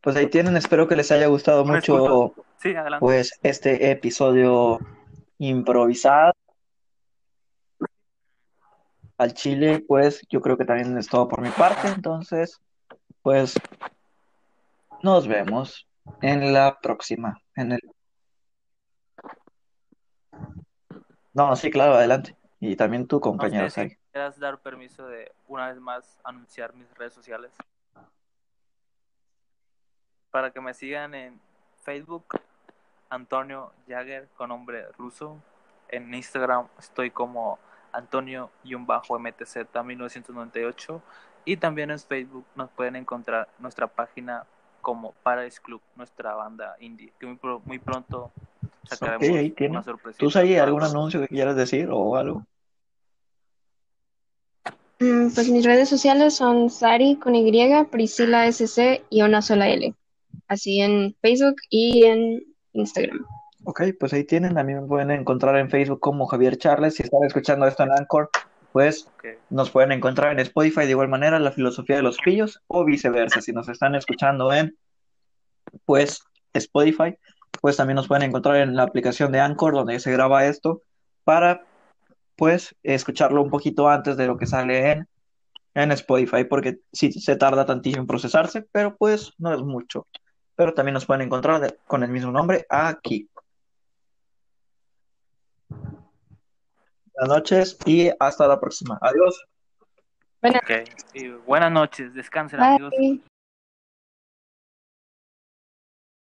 Pues ahí tienen. Espero que les haya gustado ¿Me mucho, sí, adelante. pues, este episodio improvisado. Al Chile, pues, yo creo que también es todo por mi parte. Entonces, pues, nos vemos en la próxima. En el... No, sí, claro, adelante. Y también tu compañero si Sari. quieras dar permiso de una vez más anunciar mis redes sociales. Para que me sigan en Facebook, Antonio Jagger con nombre ruso. En Instagram estoy como Antonio-MTZ 1998. Y también en Facebook nos pueden encontrar nuestra página como Paradise Club, nuestra banda indie, que muy, pro- muy pronto sacaremos Ok, ahí una sorpresita. ¿Tú, para algún anuncio que quieras decir o algo? Mm, Pues mis redes sociales son Sari con Y, Priscila SC y una sola L. Así en Facebook y en Instagram. Ok, pues ahí tienen. También me pueden encontrar en Facebook como Javier Charles. Si están escuchando esto en Anchor, pues Ok. nos pueden encontrar en Spotify de igual manera, La Filosofía de los Pillos, o viceversa. Si nos están escuchando en, pues, Spotify, pues también nos pueden encontrar en la aplicación de Anchor, donde se graba esto, para, pues, escucharlo un poquito antes de lo que sale en, en Spotify, porque sí se tarda tantísimo en procesarse, pero pues no es mucho. Pero también nos pueden encontrar de- con el mismo nombre aquí. Buenas noches y hasta la próxima. Adiós. Y buenas noches, descansen amigos. bye.